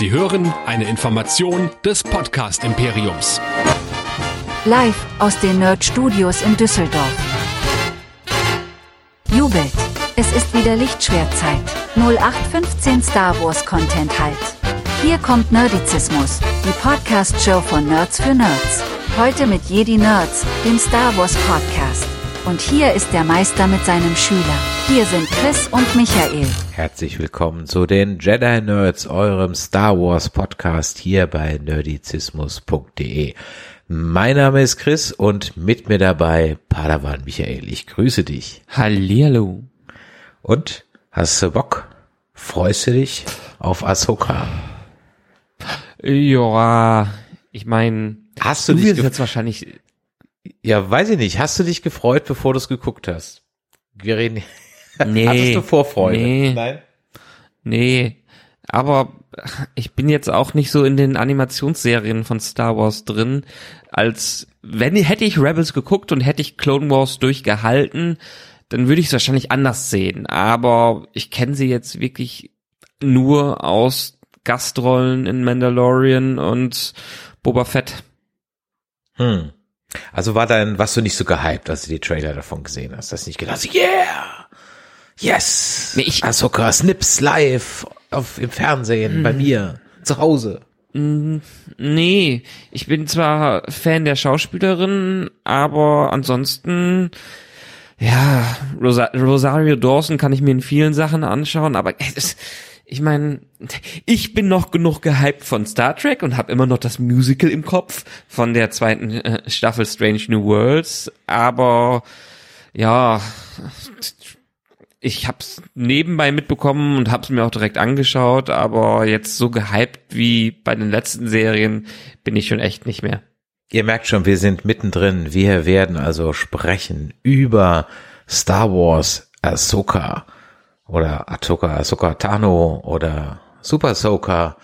Sie hören eine Information des Podcast Imperiums. Live aus den Nerd Studios in Düsseldorf. Jubelt! Es ist wieder Lichtschwertzeit. 0815 Star Wars Content halt. Hier kommt Nerdizismus, die Podcast-Show von Nerds für Nerds. Heute mit Jedi Nerds, dem Star Wars Podcast. Und hier ist der Meister mit seinem Schüler. Hier sind Chris und Michael. Herzlich willkommen zu den Jedi Nerds, eurem Star Wars Podcast hier bei nerdizismus.de. Mein Name ist Chris und mit mir dabei Padawan Michael. Ich grüße dich. Hallihallo. Und hast du Bock? Freust du dich auf Ahsoka? Ja, ich meine, Hast du, du dich jetzt wahrscheinlich, Ja, weiß ich nicht. Hast du dich gefreut, bevor du es geguckt hast? Wir reden. Nee, Hattest du Vorfreude? Nee, Nein. nee, aber ich bin jetzt auch nicht so in den Animationsserien von Star Wars drin, als wenn hätte ich Rebels geguckt und hätte ich Clone Wars durchgehalten, dann würde ich es wahrscheinlich anders sehen. Aber ich kenne sie jetzt wirklich nur aus Gastrollen in Mandalorian und Boba Fett. Hm. Also war dein, warst du nicht so gehypt, als du die Trailer davon gesehen hast? Hast du nicht gedacht, yeah, yes, Nee, ich- Ahsoka Snips live auf, im Fernsehen bei mir zu Hause. Nee, ich bin zwar Fan der Schauspielerin, aber ansonsten, ja, Rosa Rosario Dawson kann ich mir in vielen Sachen anschauen, aber es ist, ich meine, ich bin noch genug gehypt von Star Trek und habe immer noch das Musical im Kopf von der zweiten äh, Staffel Strange New Worlds, aber ja, ich hab's nebenbei mitbekommen und hab's mir auch direkt angeschaut, aber jetzt so gehypt wie bei den letzten Serien bin ich schon echt nicht mehr. Ihr merkt schon, wir sind mittendrin. Wir werden also sprechen über Star Wars Ahsoka oder Ahsoka, Ahsoka Tano oder Super Ahsoka.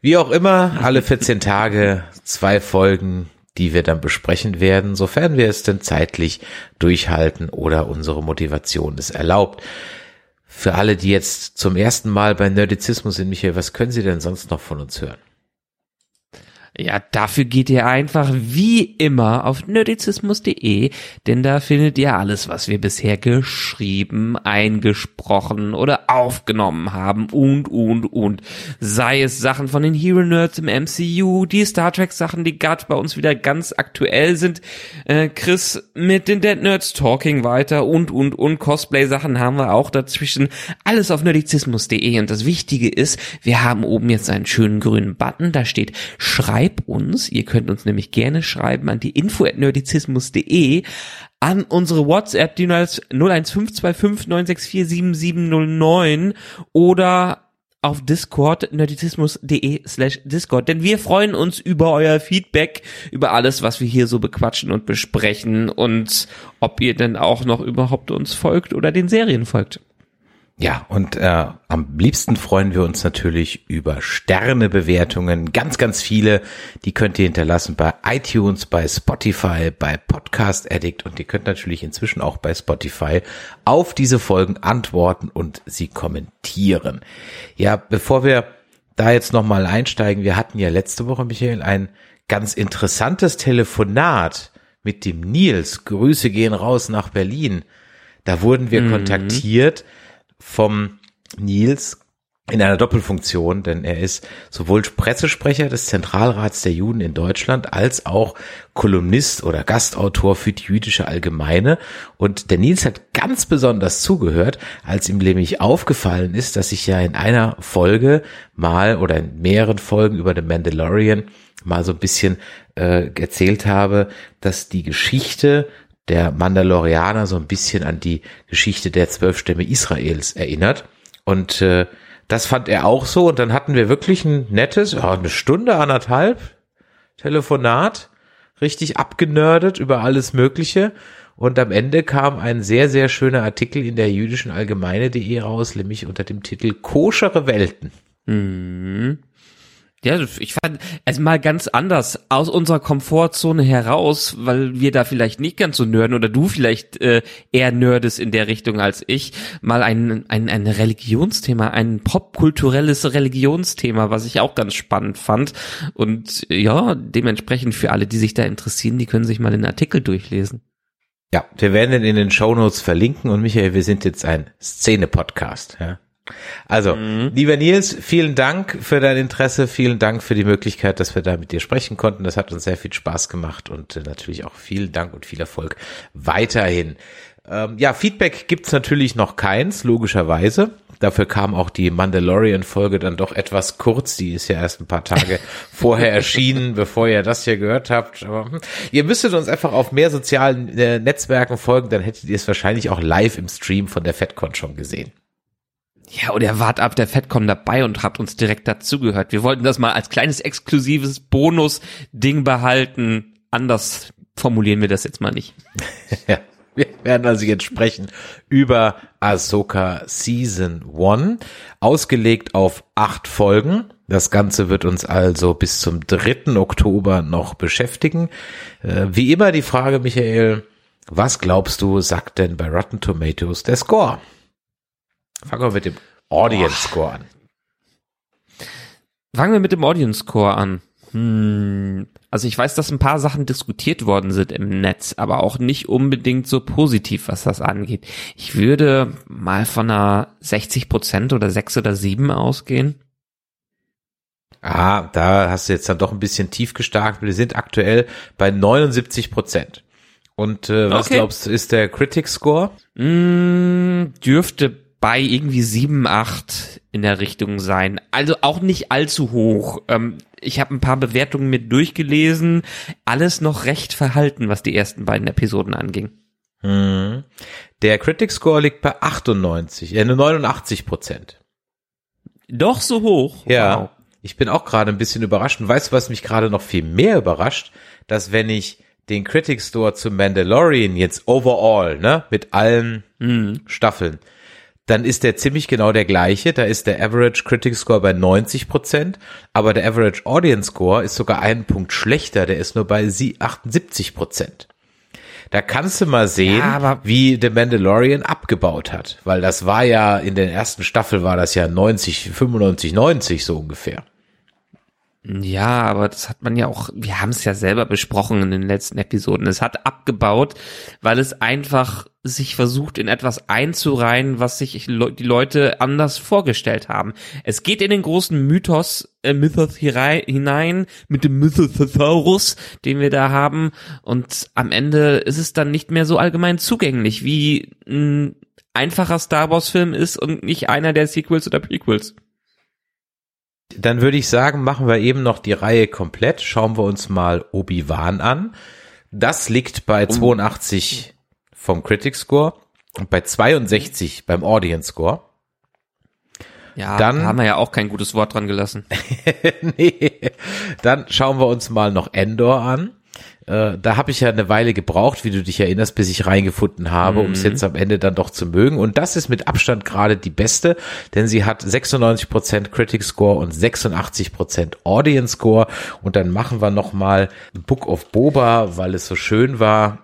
Wie auch immer, alle 14 Tage zwei Folgen, die wir dann besprechen werden, sofern wir es denn zeitlich durchhalten oder unsere Motivation es erlaubt. Für alle, die jetzt zum ersten Mal bei Nerdizismus sind, Michael, was können Sie denn sonst noch von uns hören? Ja, dafür geht ihr einfach wie immer auf nerdizismus.de, denn da findet ihr alles, was wir bisher geschrieben, eingesprochen oder aufgenommen haben und, und, und. Sei es Sachen von den Hero Nerds im MCU, die Star Trek Sachen, die gerade bei uns wieder ganz aktuell sind, äh, Chris mit den Dead Nerds Talking weiter und, und, und Cosplay Sachen haben wir auch dazwischen. Alles auf nerdizismus.de und das Wichtige ist, wir haben oben jetzt einen schönen grünen Button, da steht Schreib uns. Ihr könnt uns nämlich gerne schreiben an die info at nerdizismus.de an unsere WhatsApp, die 0152596477709 oder auf Discord, nerdizismus.de slash Discord. Denn wir freuen uns über euer Feedback, über alles, was wir hier so bequatschen und besprechen und ob ihr denn auch noch überhaupt uns folgt oder den Serien folgt. Ja, und äh, am liebsten freuen wir uns natürlich über Sternebewertungen. Ganz, ganz viele. Die könnt ihr hinterlassen bei iTunes, bei Spotify, bei Podcast Addict und ihr könnt natürlich inzwischen auch bei Spotify auf diese Folgen antworten und sie kommentieren. Ja, bevor wir da jetzt nochmal einsteigen, wir hatten ja letzte Woche, Michael, ein ganz interessantes Telefonat mit dem Nils. Grüße gehen raus nach Berlin. Da wurden wir kontaktiert vom Nils in einer Doppelfunktion, denn er ist sowohl Pressesprecher des Zentralrats der Juden in Deutschland als auch Kolumnist oder Gastautor für die jüdische Allgemeine. Und der Nils hat ganz besonders zugehört, als ihm nämlich aufgefallen ist, dass ich ja in einer Folge mal oder in mehreren Folgen über den Mandalorian mal so ein bisschen äh, erzählt habe, dass die Geschichte der Mandalorianer so ein bisschen an die Geschichte der zwölf Stämme Israels erinnert. Und äh, das fand er auch so. Und dann hatten wir wirklich ein nettes, ja, eine Stunde, anderthalb Telefonat, richtig abgenördet über alles Mögliche. Und am Ende kam ein sehr, sehr schöner Artikel in der jüdischen Allgemeine.de raus, nämlich unter dem Titel Koschere Welten. Mhm. Ja, ich fand also mal ganz anders aus unserer Komfortzone heraus, weil wir da vielleicht nicht ganz so nörden oder du vielleicht äh, eher nerdest in der Richtung als ich, mal ein, ein, ein Religionsthema, ein popkulturelles Religionsthema, was ich auch ganz spannend fand. Und ja, dementsprechend für alle, die sich da interessieren, die können sich mal den Artikel durchlesen. Ja, wir werden den in den Shownotes verlinken und Michael, wir sind jetzt ein Szene-Podcast. Ja? Also, mhm. lieber Nils, vielen Dank für dein Interesse, vielen Dank für die Möglichkeit, dass wir da mit dir sprechen konnten. Das hat uns sehr viel Spaß gemacht und äh, natürlich auch vielen Dank und viel Erfolg weiterhin. Ähm, ja, Feedback gibt's natürlich noch keins, logischerweise. Dafür kam auch die Mandalorian-Folge dann doch etwas kurz. Die ist ja erst ein paar Tage vorher erschienen, bevor ihr das hier gehört habt. Aber hm, ihr müsstet uns einfach auf mehr sozialen äh, Netzwerken folgen, dann hättet ihr es wahrscheinlich auch live im Stream von der FedCon schon gesehen. Ja, ihr wart ab der FedCon dabei und habt uns direkt dazugehört. Wir wollten das mal als kleines exklusives Bonus-Ding behalten. Anders formulieren wir das jetzt mal nicht. ja, wir werden also jetzt sprechen über Ahsoka Season 1, ausgelegt auf acht Folgen. Das Ganze wird uns also bis zum 3. Oktober noch beschäftigen. Äh, wie immer die Frage, Michael, was glaubst du, sagt denn bei Rotten Tomatoes der Score? Fangen wir mit dem Audience Score an. Fangen wir mit dem Audience Score an. Hm, also ich weiß, dass ein paar Sachen diskutiert worden sind im Netz, aber auch nicht unbedingt so positiv, was das angeht. Ich würde mal von einer 60 Prozent oder 6 oder 7 ausgehen. Ah, da hast du jetzt dann doch ein bisschen tief gestarkt. Wir sind aktuell bei 79 Prozent. Und äh, was okay. glaubst du, ist der Critic Score? Mm, dürfte bei irgendwie sieben, acht in der Richtung sein. Also auch nicht allzu hoch. Ähm, ich habe ein paar Bewertungen mit durchgelesen. Alles noch recht verhalten, was die ersten beiden Episoden anging. Hm. Der Critic Score liegt bei 98, äh, 89 Prozent. Doch so hoch? Ja. Wow. Ich bin auch gerade ein bisschen überrascht. Und weißt du, was mich gerade noch viel mehr überrascht? Dass wenn ich den Critic Store zu Mandalorian jetzt overall, ne, mit allen mhm. Staffeln, dann ist der ziemlich genau der gleiche. Da ist der Average Critic Score bei 90 Prozent, aber der Average Audience Score ist sogar einen Punkt schlechter. Der ist nur bei 78 Prozent. Da kannst du mal sehen, ja, wie The Mandalorian abgebaut hat, weil das war ja in der ersten Staffel war das ja 90, 95, 90 so ungefähr. Ja, aber das hat man ja auch, wir haben es ja selber besprochen in den letzten Episoden. Es hat abgebaut, weil es einfach sich versucht, in etwas einzureihen, was sich die Leute anders vorgestellt haben. Es geht in den großen Mythos, äh, Mythos hinein, mit dem Mythosaurus, den wir da haben. Und am Ende ist es dann nicht mehr so allgemein zugänglich, wie ein einfacher Star Wars Film ist und nicht einer der Sequels oder Prequels. Dann würde ich sagen, machen wir eben noch die Reihe komplett. Schauen wir uns mal Obi-Wan an. Das liegt bei 82 vom Critic Score und bei 62 beim Audience Score. Ja, dann haben wir ja auch kein gutes Wort dran gelassen. nee. Dann schauen wir uns mal noch Endor an. Äh, da habe ich ja eine Weile gebraucht, wie du dich erinnerst, bis ich reingefunden habe, mhm. um es jetzt am Ende dann doch zu mögen. Und das ist mit Abstand gerade die beste, denn sie hat 96% Critic Score und 86% Audience Score. Und dann machen wir noch mal Book of Boba, weil es so schön war.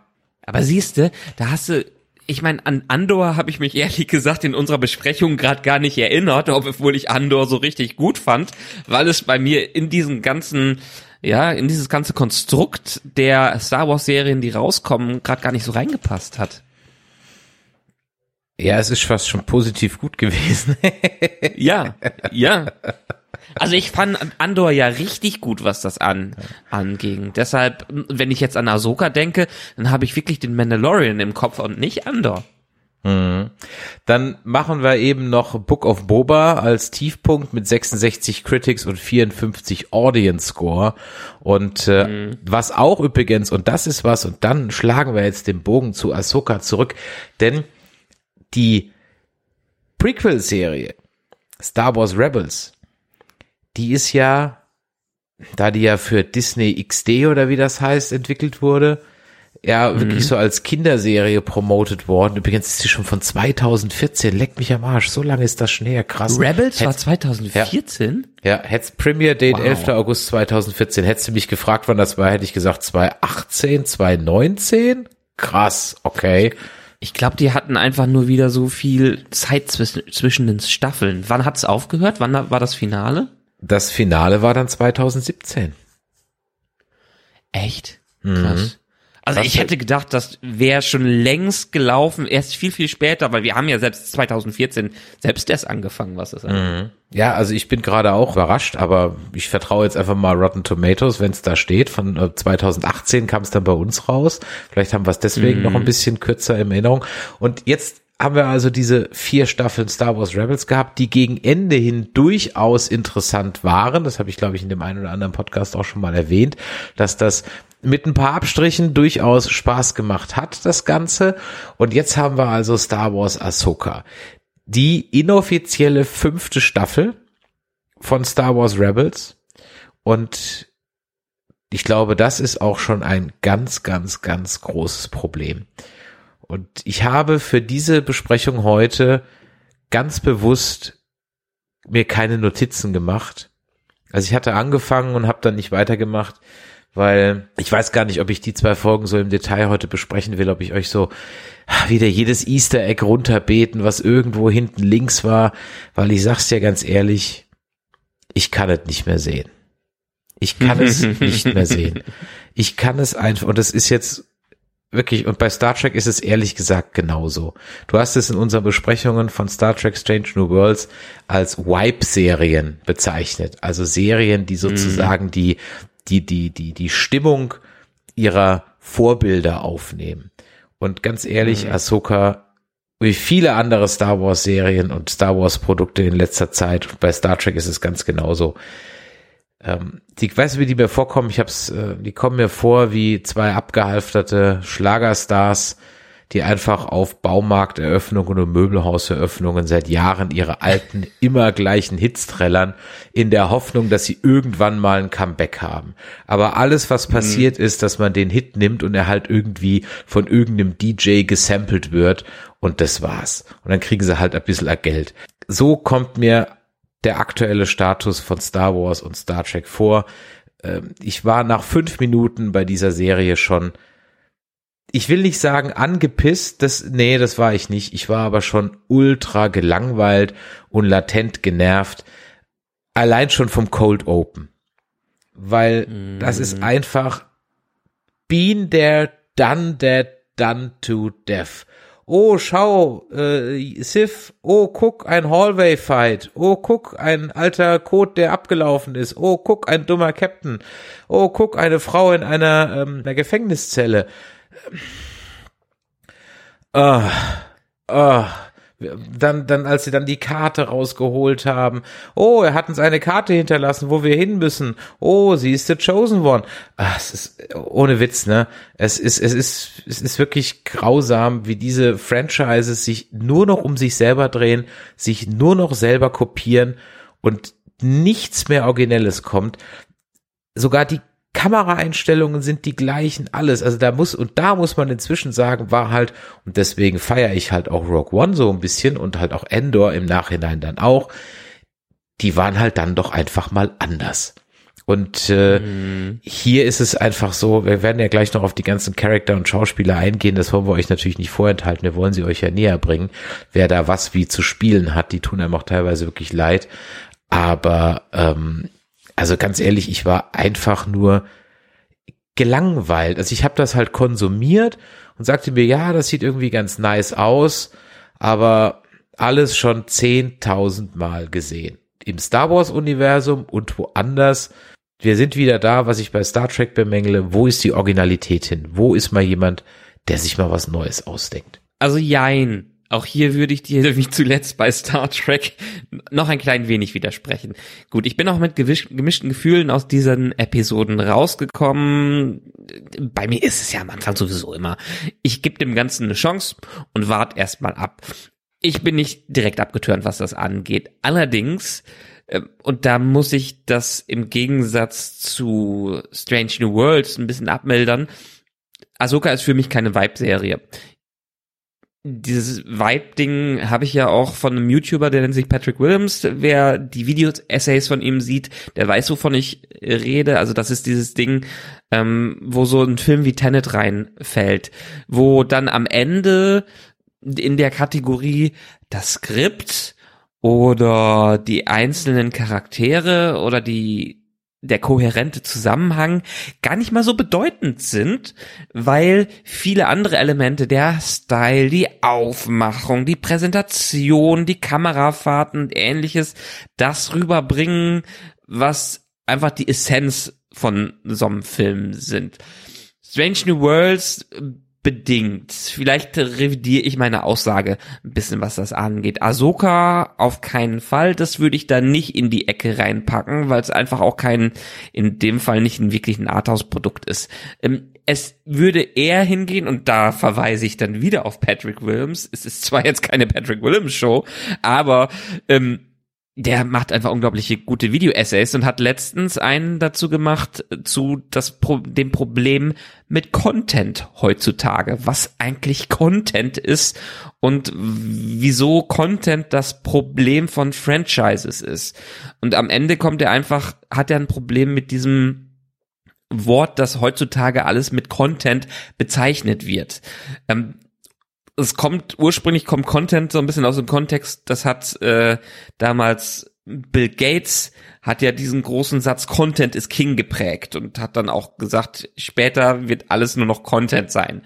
Aber siehste, da hast du ich meine, an Andor habe ich mich ehrlich gesagt in unserer Besprechung gerade gar nicht erinnert, obwohl ich Andor so richtig gut fand, weil es bei mir in diesen ganzen ja, in dieses ganze Konstrukt der Star Wars Serien, die rauskommen, gerade gar nicht so reingepasst hat. Ja, es ist fast schon positiv gut gewesen. ja, ja. Also ich fand Andor ja richtig gut, was das an anging. Deshalb, wenn ich jetzt an Ahsoka denke, dann habe ich wirklich den Mandalorian im Kopf und nicht Andor. Mhm. Dann machen wir eben noch Book of Boba als Tiefpunkt mit 66 Critics und 54 Audience Score. Und äh, mhm. was auch übrigens, und das ist was, und dann schlagen wir jetzt den Bogen zu Ahsoka zurück, denn die Prequel-Serie Star Wars Rebels, die ist ja, da die ja für Disney XD oder wie das heißt, entwickelt wurde, ja wirklich so als Kinderserie promoted worden. Übrigens ist sie schon von 2014. Leck mich am Arsch. So lange ist das schon her. Krass. Rebels war Hätt- 2014? Ja, hätt's Premiere Date Wow. 11. August 2014. Hättest du mich gefragt, wann das war, hätte ich gesagt 2018, 2019? Krass, okay. Ich glaube, die hatten einfach nur wieder so viel Zeit zwischen, zwischen den Staffeln. Wann hat's aufgehört? Wann war das Finale? Das Finale war dann 2017. Echt? Krass. Also ich hätte gedacht, das wäre schon längst gelaufen, erst viel, viel später, weil wir haben ja selbst 2014 selbst erst angefangen, was das angeht. Ja, also ich bin gerade auch überrascht, aber ich vertraue jetzt einfach mal Rotten Tomatoes, wenn es da steht. Von äh, 2018 kam es dann bei uns raus. Vielleicht haben wir es deswegen noch ein bisschen kürzer in Erinnerung. Und jetzt haben wir also diese vier Staffeln Star Wars Rebels gehabt, die gegen Ende hin durchaus interessant waren. Das habe ich, glaube ich, in dem einen oder anderen Podcast auch schon mal erwähnt, dass das mit ein paar Abstrichen durchaus Spaß gemacht hat, das Ganze. Und jetzt haben wir also Star Wars Ahsoka. Die inoffizielle fünfte Staffel von Star Wars Rebels. Und ich glaube, das ist auch schon ein ganz, ganz, ganz großes Problem. Und ich habe für diese Besprechung heute ganz bewusst mir keine Notizen gemacht. Also ich hatte angefangen und habe dann nicht weitergemacht, weil ich weiß gar nicht, ob ich die zwei Folgen so im Detail heute besprechen will, ob ich euch so wieder jedes Easter Egg runterbeten, was irgendwo hinten links war, weil ich sag's dir ganz ehrlich, ich kann es nicht mehr sehen. Ich kann es nicht mehr sehen. Ich kann es einfach, und es ist jetzt wirklich, und bei Star Trek ist es ehrlich gesagt genauso. Du hast es in unseren Besprechungen von Star Trek Strange New Worlds als Wipe-Serien bezeichnet. Also Serien, die sozusagen die, die, die, die, die Stimmung ihrer Vorbilder aufnehmen. Und ganz ehrlich, Ahsoka, wie viele andere Star Wars Serien und Star Wars Produkte in letzter Zeit, bei Star Trek ist es ganz genauso, ähm, die, weißt du, wie die mir vorkommen? Ich hab's, äh, die kommen mir vor wie zwei abgehalfterte Schlagerstars, die einfach auf Baumarkteröffnungen und Möbelhauseröffnungen seit Jahren ihre alten, immer gleichen Hits trällern, in der Hoffnung, dass sie irgendwann mal ein Comeback haben. Aber alles, was passiert ist, dass man den Hit nimmt und er halt irgendwie von irgendeinem DJ gesampelt wird und das war's. Und dann kriegen sie halt ein bisschen Geld. So kommt mir der aktuelle Status von Star Wars und Star Trek vor. Ähm, Ich war nach fünf Minuten bei dieser Serie schon, ich will nicht sagen angepisst, das, nee, das war ich nicht. Ich war aber schon ultra gelangweilt und latent genervt. Allein schon vom Cold Open. Weil das ist einfach been there, done that, done to death. Oh, schau, äh, Sif, oh, guck, ein Hallway-Fight. Oh, guck, ein alter Code, der abgelaufen ist. Oh, guck, ein dummer Captain. Oh, guck, eine Frau in einer, ähm, einer Gefängniszelle. Ah, ah. Dann, dann, als sie dann die Karte rausgeholt haben. Oh, er hat uns eine Karte hinterlassen, wo wir hin müssen. Oh, sie ist the chosen one. Ah, es ist, ohne Witz, ne? Es ist, es ist, es ist wirklich grausam, wie diese Franchises sich nur noch um sich selber drehen, sich nur noch selber kopieren und nichts mehr Originelles kommt. Sogar die Kameraeinstellungen sind die gleichen, alles. Also da muss, und da muss man inzwischen sagen, war halt, und deswegen feiere ich halt auch Rogue One so ein bisschen und halt auch Endor im Nachhinein dann auch, die waren halt dann doch einfach mal anders. Und äh, hier ist es einfach so, wir werden ja gleich noch auf die ganzen Charakter und Schauspieler eingehen, das wollen wir euch natürlich nicht vorenthalten, wir wollen sie euch ja näher bringen, wer da was wie zu spielen hat, die tun einem auch teilweise wirklich leid. Aber ähm, also ganz ehrlich, ich war einfach nur gelangweilt. Also ich habe das halt konsumiert und sagte mir, ja, das sieht irgendwie ganz nice aus, aber alles schon 10.000 Mal gesehen. Im Star Wars Universum und woanders. Wir sind wieder da, was ich bei Star Trek bemängle. Wo ist die Originalität hin? Wo ist mal jemand, der sich mal was Neues ausdenkt? Also jein. Auch hier würde ich dir wie zuletzt bei Star Trek noch ein klein wenig widersprechen. Gut, ich bin auch mit gemischten Gefühlen aus diesen Episoden rausgekommen. Bei mir ist es ja am Anfang sowieso immer. Ich gebe dem Ganzen eine Chance und warte erstmal ab. Ich bin nicht direkt abgetürnt, was das angeht. Allerdings, äh, und da muss ich das im Gegensatz zu Strange New Worlds ein bisschen abmildern, Ahsoka ist für mich keine Vibe-Serie dieses Vibe-Ding habe ich ja auch von einem YouTuber, der nennt sich Patrick Williams. Wer die Video-Essays von ihm sieht, der weiß, wovon ich rede. Also das ist dieses Ding, ähm, wo so ein Film wie Tenet reinfällt, wo dann am Ende in der Kategorie das Skript oder die einzelnen Charaktere oder die der kohärente Zusammenhang gar nicht mal so bedeutend sind, weil viele andere Elemente, der Style, die Aufmachung, die Präsentation, die Kamerafahrten und ähnliches, das rüberbringen, was einfach die Essenz von so einem Film sind. Strange New Worlds bedingt. Vielleicht revidiere ich meine Aussage ein bisschen, was das angeht. Ahsoka auf keinen Fall. Das würde ich da nicht in die Ecke reinpacken, weil es einfach auch kein, in dem Fall nicht ein wirklich ein Arthouse-Produkt ist. Ähm, es würde eher hingehen, und da verweise ich dann wieder auf Patrick Williams. Es ist zwar jetzt keine Patrick Williams Show, aber ähm, der macht einfach unglaubliche gute Video-Essays und hat letztens einen dazu gemacht zu das Pro dem Problem mit Content heutzutage, was eigentlich Content ist und wieso Content das Problem von Franchises ist. Und am Ende kommt er einfach, hat er ein Problem mit diesem Wort, das heutzutage alles mit Content bezeichnet wird. Ähm, es kommt, ursprünglich kommt Content so ein bisschen aus dem Kontext, das hat äh, damals Bill Gates hat ja diesen großen Satz Content is King geprägt und hat dann auch gesagt, später wird alles nur noch Content sein.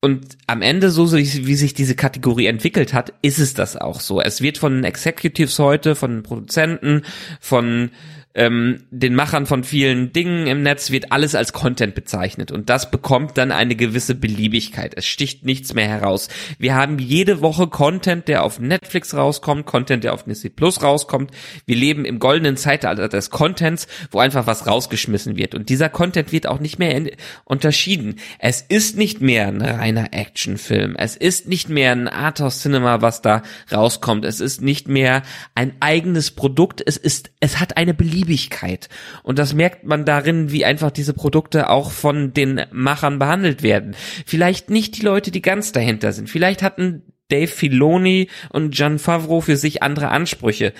Und am Ende, so wie sich diese Kategorie entwickelt hat, ist es das auch so. Es wird von Executives heute, von Produzenten, von ähm, den Machern von vielen Dingen im Netz wird alles als Content bezeichnet und das bekommt dann eine gewisse Beliebigkeit. Es sticht nichts mehr heraus. Wir haben jede Woche Content, der auf Netflix rauskommt, Content, der auf Disney Plus rauskommt. Wir leben im goldenen Zeitalter des Contents, wo einfach was rausgeschmissen wird und dieser Content wird auch nicht mehr unterschieden. Es ist nicht mehr ein reiner Actionfilm. Es ist nicht mehr ein Arthouse Cinema, was da rauskommt. Es ist nicht mehr ein eigenes Produkt. Es ist, es hat eine Beliebigkeit Beliebigkeit. Und das merkt man darin, wie einfach diese Produkte auch von den Machern behandelt werden. Vielleicht nicht die Leute, die ganz dahinter sind. Vielleicht hatten Dave Filoni und Gian Favreau für sich andere Ansprüche.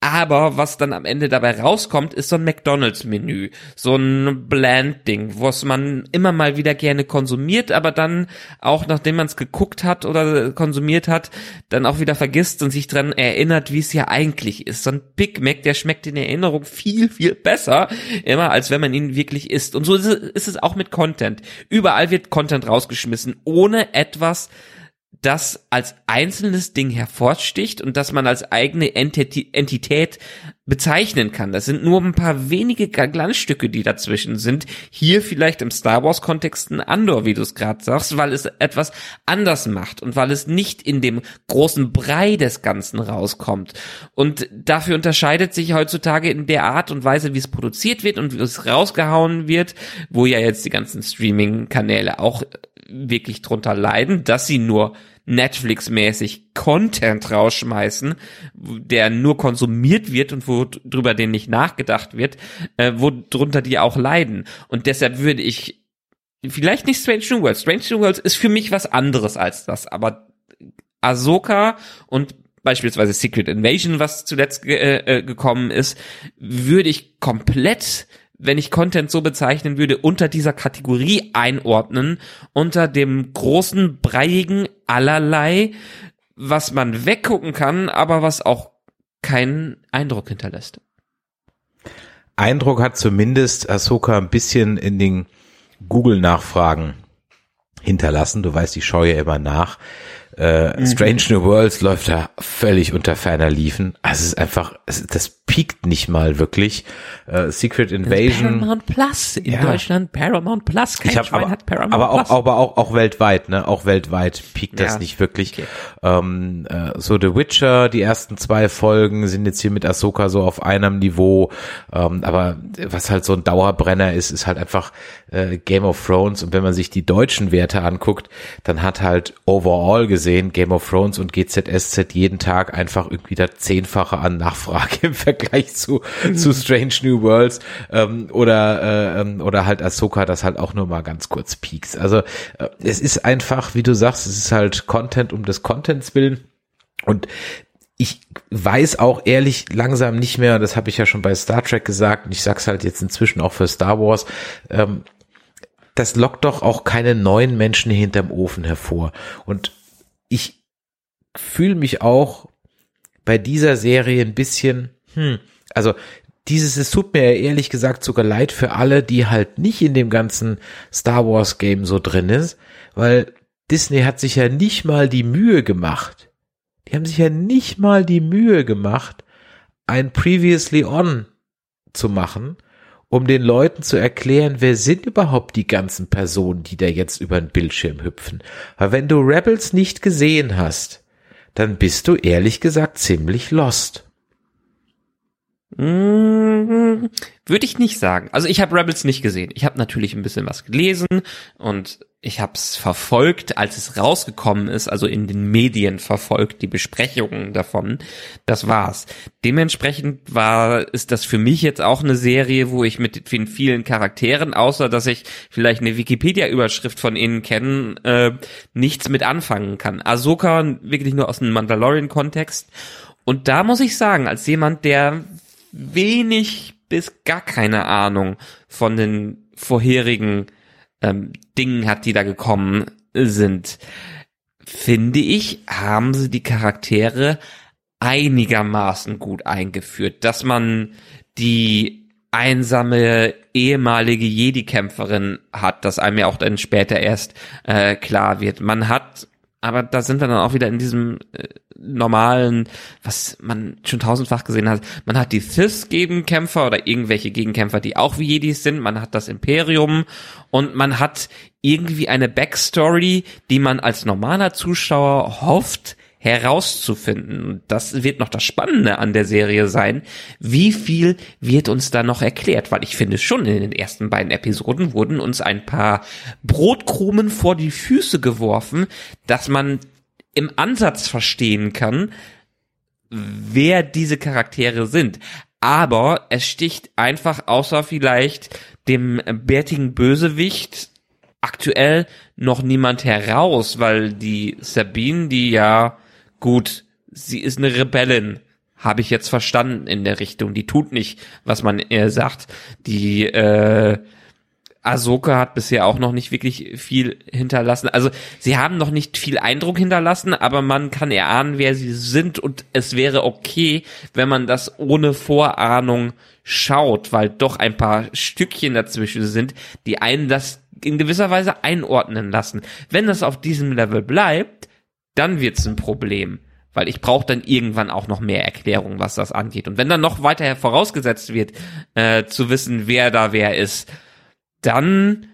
Aber was dann am Ende dabei rauskommt, ist so ein McDonalds-Menü, so ein Bland-Ding, was man immer mal wieder gerne konsumiert, aber dann auch nachdem man es geguckt hat oder konsumiert hat, dann auch wieder vergisst und sich dran erinnert, wie es ja eigentlich ist. So ein Big Mac, der schmeckt in Erinnerung viel, viel besser, immer als wenn man ihn wirklich isst. Und so ist es auch mit Content. Überall wird Content rausgeschmissen, ohne etwas das als einzelnes Ding hervorsticht und das man als eigene Entität bezeichnen kann. Das sind nur ein paar wenige Glanzstücke, die dazwischen sind. Hier vielleicht im Star Wars Kontext ein Andor, wie du es gerade sagst, weil es etwas anders macht und weil es nicht in dem großen Brei des Ganzen rauskommt. Und dafür unterscheidet sich heutzutage in der Art und Weise, wie es produziert wird und wie es rausgehauen wird, wo ja jetzt die ganzen Streaming-Kanäle auch wirklich drunter leiden, dass sie nur Netflix-mäßig Content rausschmeißen, der nur konsumiert wird und worüber den nicht nachgedacht wird, äh, worunter die auch leiden. Und deshalb würde ich vielleicht nicht Strange New Worlds. Strange New Worlds ist für mich was anderes als das, aber Ahsoka und beispielsweise Secret Invasion, was zuletzt äh, äh, gekommen ist, würde ich komplett wenn ich Content so bezeichnen würde, unter dieser Kategorie einordnen, unter dem großen, breiigen allerlei, was man weggucken kann, aber was auch keinen Eindruck hinterlässt. Eindruck hat zumindest Ahsoka ein bisschen in den Google-Nachfragen hinterlassen. Du weißt, ich schaue ja immer nach. Äh, mhm. Strange New Worlds läuft da völlig unter ferner Liefen. Also es ist einfach, es, das piekt nicht mal wirklich. Äh, Secret Invasion. Paramount Plus in ja. Deutschland. Paramount Plus. Kein ich hab, Schwein aber, hat Paramount aber auch, Plus. Aber auch, auch weltweit, ne? Auch weltweit piekt das ja. nicht wirklich. Okay. Ähm, äh, so The Witcher, die ersten zwei Folgen sind jetzt hier mit Ahsoka so auf einem Niveau. Ähm, aber was halt so ein Dauerbrenner ist, ist halt einfach äh, Game of Thrones. Und wenn man sich die deutschen Werte anguckt, dann hat halt overall gesehen Game of Thrones und GZSZ jeden Tag einfach irgendwie das Zehnfache an Nachfrage im Vergleich zu, zu Strange New Worlds ähm, oder, äh, ähm, oder halt Ahsoka, das halt auch nur mal ganz kurz pieks. Also äh, es ist einfach, wie du sagst, es ist halt Content um des Contents willen. Und ich weiß auch ehrlich langsam nicht mehr, das habe ich ja schon bei Star Trek gesagt, und ich sag's halt jetzt inzwischen auch für Star Wars, ähm, das lockt doch auch keine neuen Menschen hinterm Ofen hervor. Und ich fühle mich auch bei dieser Serie ein bisschen, hm, also dieses, es tut mir ehrlich gesagt sogar leid für alle, die halt nicht in dem ganzen Star Wars Game so drin ist, weil Disney hat sich ja nicht mal die Mühe gemacht. Die haben sich ja nicht mal die Mühe gemacht, ein Previously On zu machen, um den Leuten zu erklären, wer sind überhaupt die ganzen Personen, die da jetzt über den Bildschirm hüpfen. Weil wenn du Rebels nicht gesehen hast, dann bist du ehrlich gesagt ziemlich lost. Mmh, Würde ich nicht sagen. Also ich habe Rebels nicht gesehen. Ich habe natürlich ein bisschen was gelesen und ich habe es verfolgt, als es rausgekommen ist, also in den Medien verfolgt, die Besprechungen davon. Das war's. Dementsprechend war ist das für mich jetzt auch eine Serie, wo ich mit den vielen Charakteren, außer dass ich vielleicht eine Wikipedia-Überschrift von ihnen kenne, äh, nichts mit anfangen kann. Ahsoka wirklich nur aus dem Mandalorian-Kontext. Und da muss ich sagen, als jemand, der wenig bis gar keine Ahnung von den vorherigen ähm, Dingen hat, die da gekommen sind, finde ich, haben sie die Charaktere einigermaßen gut eingeführt, dass man die einsame ehemalige Jedi-Kämpferin hat, dass einem ja auch dann später erst äh, klar wird. Man hat aber da sind wir dann auch wieder in diesem äh, normalen, was man schon tausendfach gesehen hat. Man hat die Sith-Gegenkämpfer oder irgendwelche Gegenkämpfer, die auch wie Jedis sind. Man hat das Imperium und man hat irgendwie eine Backstory, die man als normaler Zuschauer hofft, herauszufinden. Das wird noch das Spannende an der Serie sein. Wie viel wird uns da noch erklärt? Weil ich finde schon in den ersten beiden Episoden wurden uns ein paar Brotkrumen vor die Füße geworfen, dass man im Ansatz verstehen kann, wer diese Charaktere sind. Aber es sticht einfach außer vielleicht dem bärtigen Bösewicht aktuell noch niemand heraus, weil die Sabine, die ja gut, sie ist eine Rebellin, habe ich jetzt verstanden in der Richtung. Die tut nicht, was man ihr sagt. Die äh, Ahsoka hat bisher auch noch nicht wirklich viel hinterlassen. Also sie haben noch nicht viel Eindruck hinterlassen, aber man kann erahnen, wer sie sind und es wäre okay, wenn man das ohne Vorahnung schaut, weil doch ein paar Stückchen dazwischen sind, die einen das in gewisser Weise einordnen lassen. Wenn das auf diesem Level bleibt, dann wird's ein Problem. Weil ich brauche dann irgendwann auch noch mehr Erklärung, was das angeht. Und wenn dann noch weiter vorausgesetzt wird, äh, zu wissen, wer da wer ist, dann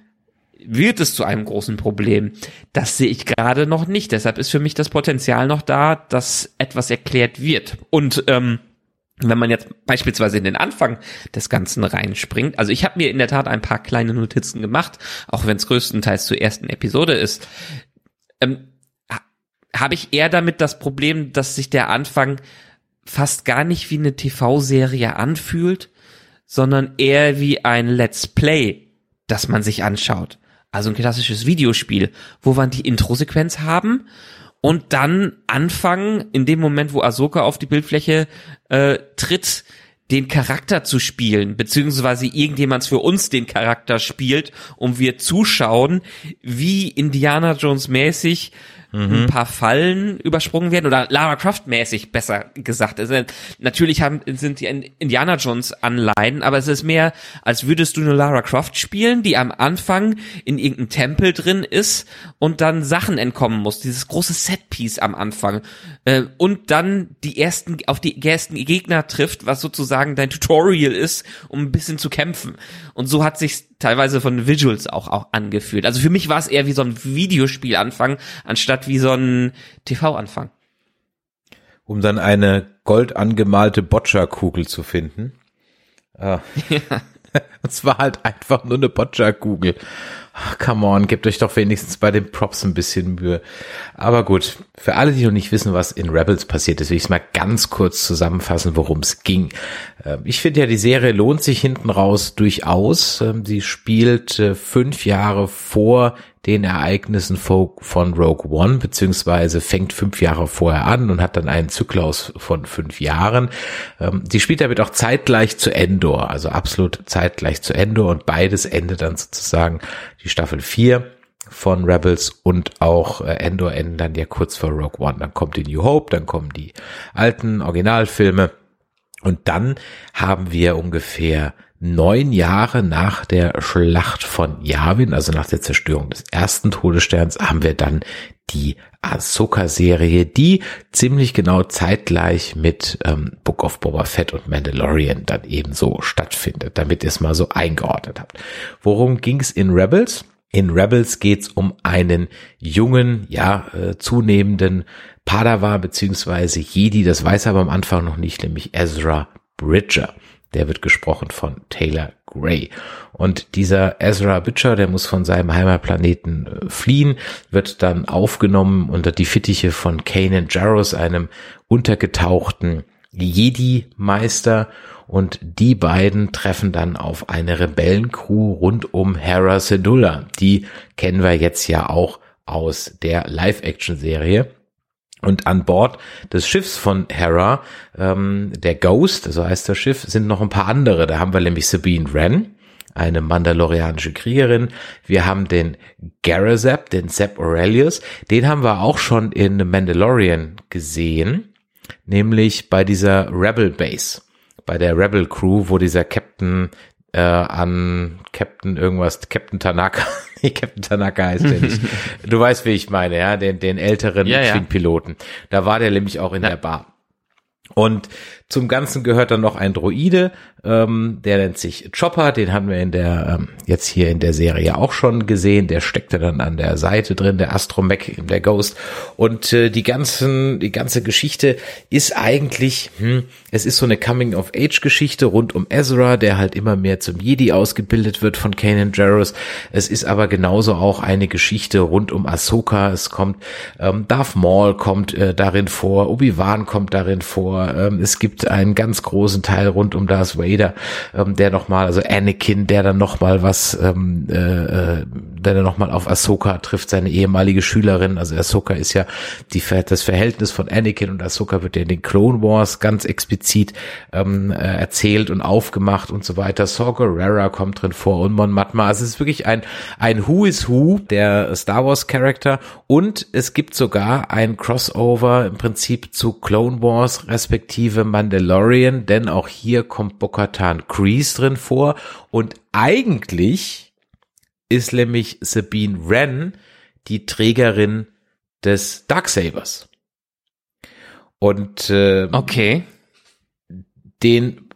wird es zu einem großen Problem. Das sehe ich gerade noch nicht. Deshalb ist für mich das Potenzial noch da, dass etwas erklärt wird. Und ähm, wenn man jetzt beispielsweise in den Anfang des Ganzen reinspringt, also ich habe mir in der Tat ein paar kleine Notizen gemacht, auch wenn es größtenteils zur ersten Episode ist. Ähm, habe ich eher damit das Problem, dass sich der Anfang fast gar nicht wie eine TV-Serie anfühlt, sondern eher wie ein Let's Play, das man sich anschaut. Also ein klassisches Videospiel, wo man die Intro-Sequenz haben und dann anfangen, in dem Moment, wo Ahsoka auf die Bildfläche äh, tritt, den Charakter zu spielen, beziehungsweise irgendjemand für uns den Charakter spielt und wir zuschauen, wie Indiana Jones mäßig mhm. ein paar Fallen übersprungen werden oder Lara Croft mäßig besser gesagt. Also, natürlich haben, sind die Indiana Jones Anleihen, aber es ist mehr, als würdest du eine Lara Croft spielen, die am Anfang in irgendeinem Tempel drin ist und dann Sachen entkommen muss. Dieses große Setpiece am Anfang. Äh, und dann die ersten, auf die ersten Gegner trifft, was sozusagen dein Tutorial ist, um ein bisschen zu kämpfen. Und so hat sich teilweise von Visuals auch, auch angefühlt. Also für mich war es eher wie so ein Videospielanfang, anstatt wie so ein TV-Anfang. Um dann eine gold angemalte Boccia-Kugel zu finden. Ah. Ja. Es war halt einfach nur eine Boccia-Kugel. Come on, gebt euch doch wenigstens bei den Props ein bisschen Mühe. Aber gut, für alle, die noch nicht wissen, was in Rebels passiert ist, will ich es mal ganz kurz zusammenfassen, worum es ging. Ähm, ich finde ja, die Serie lohnt sich hinten raus durchaus. Ähm, sie spielt äh, fünf Jahre vor den Ereignissen von Rogue One, beziehungsweise fängt fünf Jahre vorher an und hat dann einen Zyklus von fünf Jahren. Ähm, die spielt damit auch zeitgleich zu Endor, also absolut zeitgleich zu Endor und beides endet dann sozusagen die Staffel vier von Rebels und auch äh, Endor enden dann ja kurz vor Rogue One. Dann kommt die New Hope, dann kommen die alten Originalfilme und dann haben wir ungefähr neun Jahre nach der Schlacht von Yavin, also nach der Zerstörung des ersten Todessterns, haben wir dann die Ahsoka-Serie, die ziemlich genau zeitgleich mit ähm, Book of Boba Fett und Mandalorian dann ebenso stattfindet, damit ihr es mal so eingeordnet habt. Worum ging es in Rebels? In Rebels geht's um einen jungen, ja, äh, zunehmenden Padawan beziehungsweise Jedi, das weiß er aber am Anfang noch nicht, nämlich Ezra Bridger. Der wird gesprochen von Taylor Gray. Und dieser Ezra Butcher, der muss von seinem Heimatplaneten äh, fliehen, wird dann aufgenommen unter die Fittiche von Kanan Jarrus, einem untergetauchten Jedi-Meister. Und die beiden treffen dann auf eine Rebellencrew rund um Hera Sedula. Die kennen wir jetzt ja auch aus der Live-Action-Serie. Und an Bord des Schiffs von Hera, ähm, der Ghost, so heißt das Schiff, sind noch ein paar andere. Da haben wir nämlich Sabine Wren, eine mandalorianische Kriegerin. Wir haben den Garazep, den Zeb Aurelius. Den haben wir auch schon in Mandalorian gesehen, nämlich bei dieser Rebel Base, bei der Rebel Crew, wo dieser Captain äh, an Captain irgendwas, Captain Tanaka, Captain Tanaka heißt der nicht. Du weißt, wie ich meine, ja, den, den älteren Ja, ja. Piloten. Da war der nämlich auch in der Bar. Und zum Ganzen gehört dann noch ein Droide, ähm, der nennt sich Chopper, den haben wir in der, ähm, jetzt hier in der Serie auch schon gesehen, der steckte dann an der Seite drin, der Astromech, der Ghost. Und äh, die ganzen, die ganze Geschichte ist eigentlich, hm, es ist so eine Coming-of-Age-Geschichte rund um Ezra, der halt immer mehr zum Jedi ausgebildet wird von Kanan Jarrus. Es ist aber genauso auch eine Geschichte rund um Ahsoka. Es kommt, ähm, Darth Maul kommt äh, darin vor, Obi-Wan kommt darin vor. Ähm, es gibt einen ganz großen Teil rund um Darth Vader, ähm, der nochmal, also Anakin, der dann nochmal was, ähm, äh, der dann nochmal auf Ahsoka trifft, seine ehemalige Schülerin. Also Ahsoka ist ja die, das Verhältnis von Anakin und Ahsoka wird ja in den Clone Wars ganz explizit ähm, äh, erzählt und aufgemacht und so weiter. Saw Gerrera kommt drin vor und Mon Mothma. Also es ist wirklich ein, ein Who is Who der Star Wars Charakter und es gibt sogar ein Crossover im Prinzip zu Clone Wars respektive Mandalorian, denn auch hier kommt Bo-Katan Kryze drin vor und eigentlich ist nämlich Sabine Wren die Trägerin des Darksabers. Und äh, Okay. den,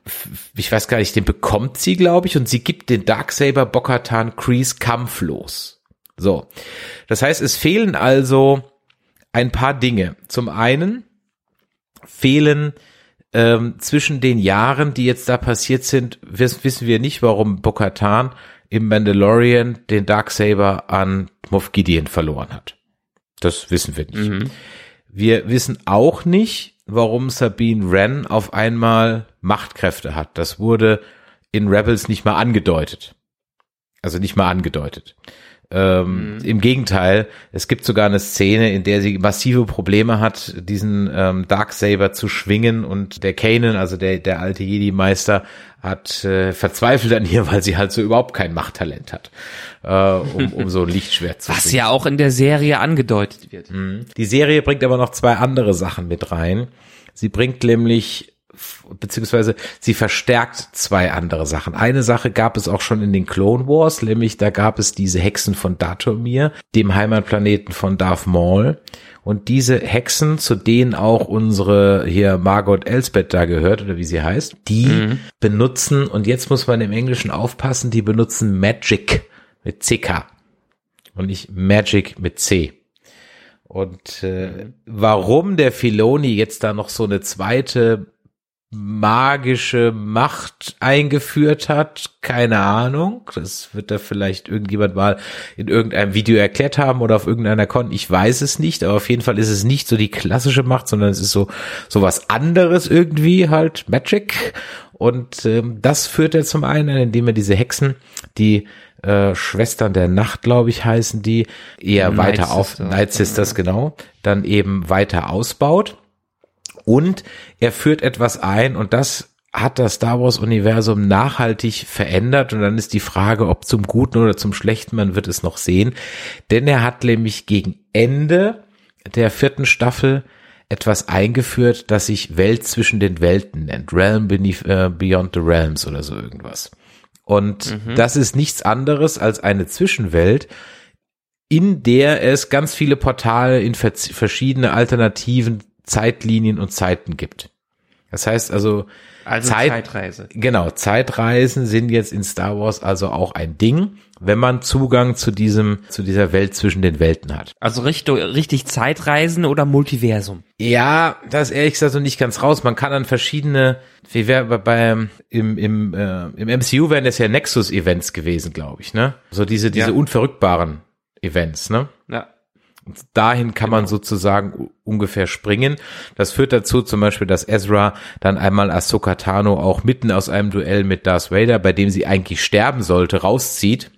ich weiß gar nicht, den bekommt sie, glaube ich, und sie gibt den Darksaber Bokatan Kreese kampflos. So. Das heißt, es fehlen also ein paar Dinge. Zum einen fehlen ähm, zwischen den Jahren, die jetzt da passiert sind, wiss, wissen wir nicht, warum Bokatan im Mandalorian den Darksaber an Moff Gideon verloren hat. Das wissen wir nicht. Mhm. Wir wissen auch nicht, warum Sabine Wren auf einmal Machtkräfte hat. Das wurde in Rebels nicht mal angedeutet. Also nicht mal angedeutet. Ähm, Im Gegenteil, es gibt sogar eine Szene, in der sie massive Probleme hat, diesen ähm, Darksaber zu schwingen und der Kanan, also der, der alte Jedi-Meister, hat äh, verzweifelt an ihr, weil sie halt so überhaupt kein Machttalent hat, äh, um, um so ein Lichtschwert zu Was schwingen. ja auch in der Serie angedeutet wird. Die Serie bringt aber noch zwei andere Sachen mit rein. Sie bringt nämlich beziehungsweise sie verstärkt zwei andere Sachen. Eine Sache gab es auch schon in den Clone Wars, nämlich da gab es diese Hexen von Datomir, dem Heimatplaneten von Darth Maul. Und diese Hexen, zu denen auch unsere hier Margot Elsbeth da gehört, oder wie sie heißt, die benutzen, und jetzt muss man im Englischen aufpassen, die benutzen Magic mit CK und nicht Magic mit C. Und äh, warum der Filoni jetzt da noch so eine zweite magische Macht eingeführt hat. Keine Ahnung. Das wird da vielleicht irgendjemand mal in irgendeinem Video erklärt haben oder auf irgendeiner Con. Ich weiß es nicht, aber auf jeden Fall ist es nicht so die klassische Macht, sondern es ist so, so was anderes irgendwie halt Magic. Und ähm, das führt er zum einen, indem er diese Hexen, die äh, Schwestern der Nacht, glaube ich, heißen die, eher Night weiter auf, Sisters. Night Sisters, genau, dann eben weiter ausbaut. Und er führt etwas ein und das hat das Star Wars Universum nachhaltig verändert und dann ist die Frage, ob zum Guten oder zum Schlechten, man wird es noch sehen. Denn er hat nämlich gegen Ende der vierten Staffel etwas eingeführt, das sich Welt zwischen den Welten nennt. Realm beneath, äh, Beyond the Realms oder so irgendwas. Und das ist nichts anderes als eine Zwischenwelt, in der es ganz viele Portale in verschiedene alternativen Zeitlinien und Zeiten gibt. Das heißt also, Also Zeit- Zeitreise. genau, Zeitreisen sind jetzt in Star Wars also auch ein Ding, wenn man Zugang zu diesem, zu dieser Welt zwischen den Welten hat. Also richtig, richtig Zeitreisen oder Multiversum. Ja, das ist ehrlich gesagt so nicht ganz raus. Man kann dann verschiedene, wie wäre bei, beim im im äh, im MCU wären das ja Nexus Events gewesen, glaube ich, ne? So diese diese Ja. unverrückbaren Events, ne? Dahin kann man sozusagen u- ungefähr springen. Das führt dazu zum Beispiel, dass Ezra dann einmal Ahsoka Tano auch mitten aus einem Duell mit Darth Vader, bei dem sie eigentlich sterben sollte, rauszieht.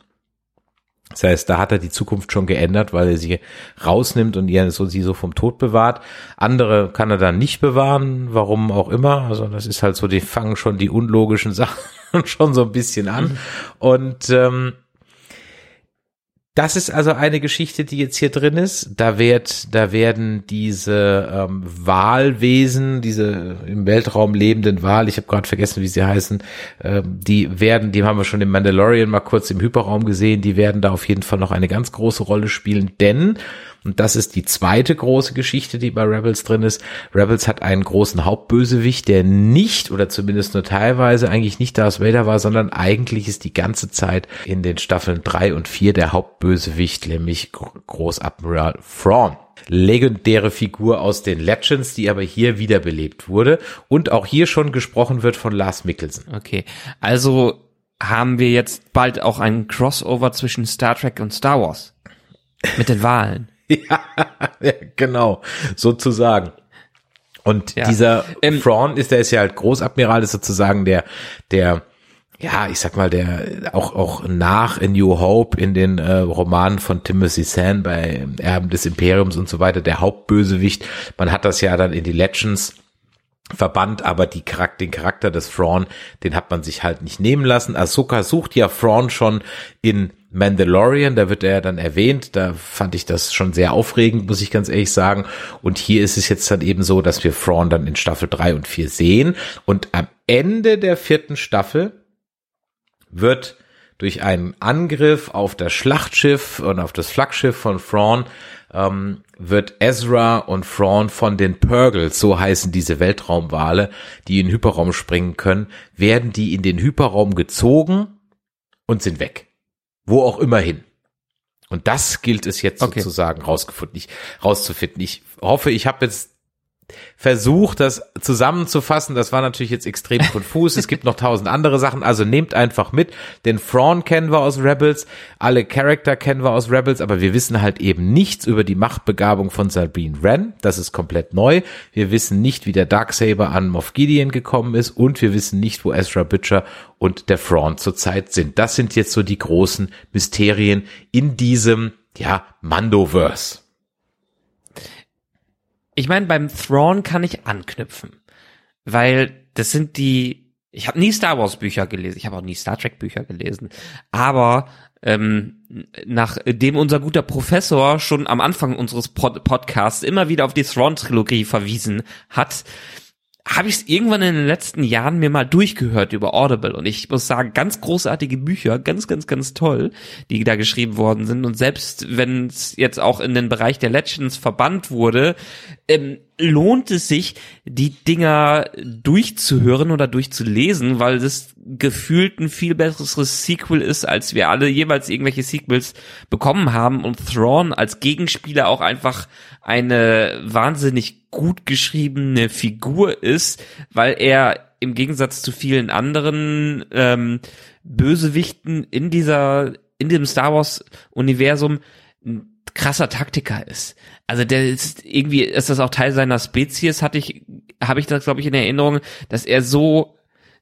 Das heißt, da hat er die Zukunft schon geändert, weil er sie rausnimmt und ihr so, sie so vom Tod bewahrt. Andere kann er dann nicht bewahren, warum auch immer. Also das ist halt so, die fangen schon die unlogischen Sachen schon so ein bisschen an. Und ähm, das ist also eine Geschichte, die jetzt hier drin ist. Da wird, da werden diese ähm, Wahlwesen, diese im Weltraum lebenden Wahl, ich habe gerade vergessen, wie sie heißen, ähm, die werden, die haben wir schon im Mandalorian mal kurz im Hyperraum gesehen, die werden da auf jeden Fall noch eine ganz große Rolle spielen, denn und das ist die zweite große Geschichte, die bei Rebels drin ist. Rebels hat einen großen Hauptbösewicht, der nicht oder zumindest nur teilweise eigentlich nicht Darth Vader war, sondern eigentlich ist die ganze Zeit in den Staffeln drei und vier der Hauptbösewicht, nämlich Großadmiral Thrawn. Legendäre Figur aus den Legends, die aber hier wiederbelebt wurde und auch hier schon gesprochen wird von Lars Mikkelsen. Okay. Also haben wir jetzt bald auch ein Crossover zwischen Star Trek und Star Wars. Mit den Wahlen. Ja, genau, sozusagen. Und Ja. dieser Ähm, Thrawn ist, der ist ja halt Großadmiral, ist sozusagen der, der, ja, ich sag mal, der auch auch nach A New Hope in den äh, Romanen von Timothy Zahn bei Erben des Imperiums und so weiter, der Hauptbösewicht. Man hat das ja dann in die Legends verbannt, aber die Charakter, den Charakter des Thrawn, den hat man sich halt nicht nehmen lassen. Ahsoka sucht ja Thrawn schon in Mandalorian, da wird er dann erwähnt, da fand ich das schon sehr aufregend, muss ich ganz ehrlich sagen. Und hier ist es jetzt dann eben so, dass wir Thrawn dann in Staffel drei und vier sehen. Und am Ende der vierten Staffel wird durch einen Angriff auf das Schlachtschiff und auf das Flaggschiff von Thrawn ähm, wird Ezra und Thrawn von den Purgles, so heißen diese Weltraumwale, die in Hyperraum springen können, werden die in den Hyperraum gezogen und sind weg. Wo auch immer hin. Und das gilt es jetzt Okay. sozusagen rausgefunden, ich, rauszufinden. Ich hoffe, ich habe jetzt versucht, das zusammenzufassen. Das war natürlich jetzt extrem konfus. es gibt noch tausend andere Sachen. Also nehmt einfach mit. Den Thrawn kennen wir aus Rebels. Alle Charakter kennen wir aus Rebels. Aber wir wissen halt eben nichts über die Machtbegabung von Sabine Wren. Das ist komplett neu. Wir wissen nicht, wie der Darksaber an Moff Gideon gekommen ist. Und wir wissen nicht, wo Ezra Butcher und der Thrawn zurzeit sind. Das sind jetzt so die großen Mysterien in diesem, ja, Mandoverse. Ich meine, beim Thrawn kann ich anknüpfen, weil das sind die. Ich habe nie Star Wars Bücher gelesen, ich habe auch nie Star Trek Bücher gelesen, aber ähm, nachdem unser guter Professor schon am Anfang unseres Pod Podcasts immer wieder auf die Thrawn Trilogie verwiesen hat, habe ich es irgendwann in den letzten Jahren mir mal durchgehört über Audible. Und ich muss sagen, ganz großartige Bücher, ganz, ganz, ganz toll, die da geschrieben worden sind. Und selbst wenn es jetzt auch in den Bereich der Legends verbannt wurde, ähm, lohnt es sich, die Dinger durchzuhören oder durchzulesen, weil das gefühlt ein viel besseres Sequel ist, als wir alle jeweils irgendwelche Sequels bekommen haben und Thrawn als Gegenspieler auch einfach eine wahnsinnig gut geschriebene Figur ist, weil er im Gegensatz zu vielen anderen ähm, Bösewichten in dieser in dem Star Wars Universum ein krasser Taktiker ist. Also der ist irgendwie ist das auch Teil seiner Spezies, hatte ich habe ich das glaube ich in Erinnerung, dass er so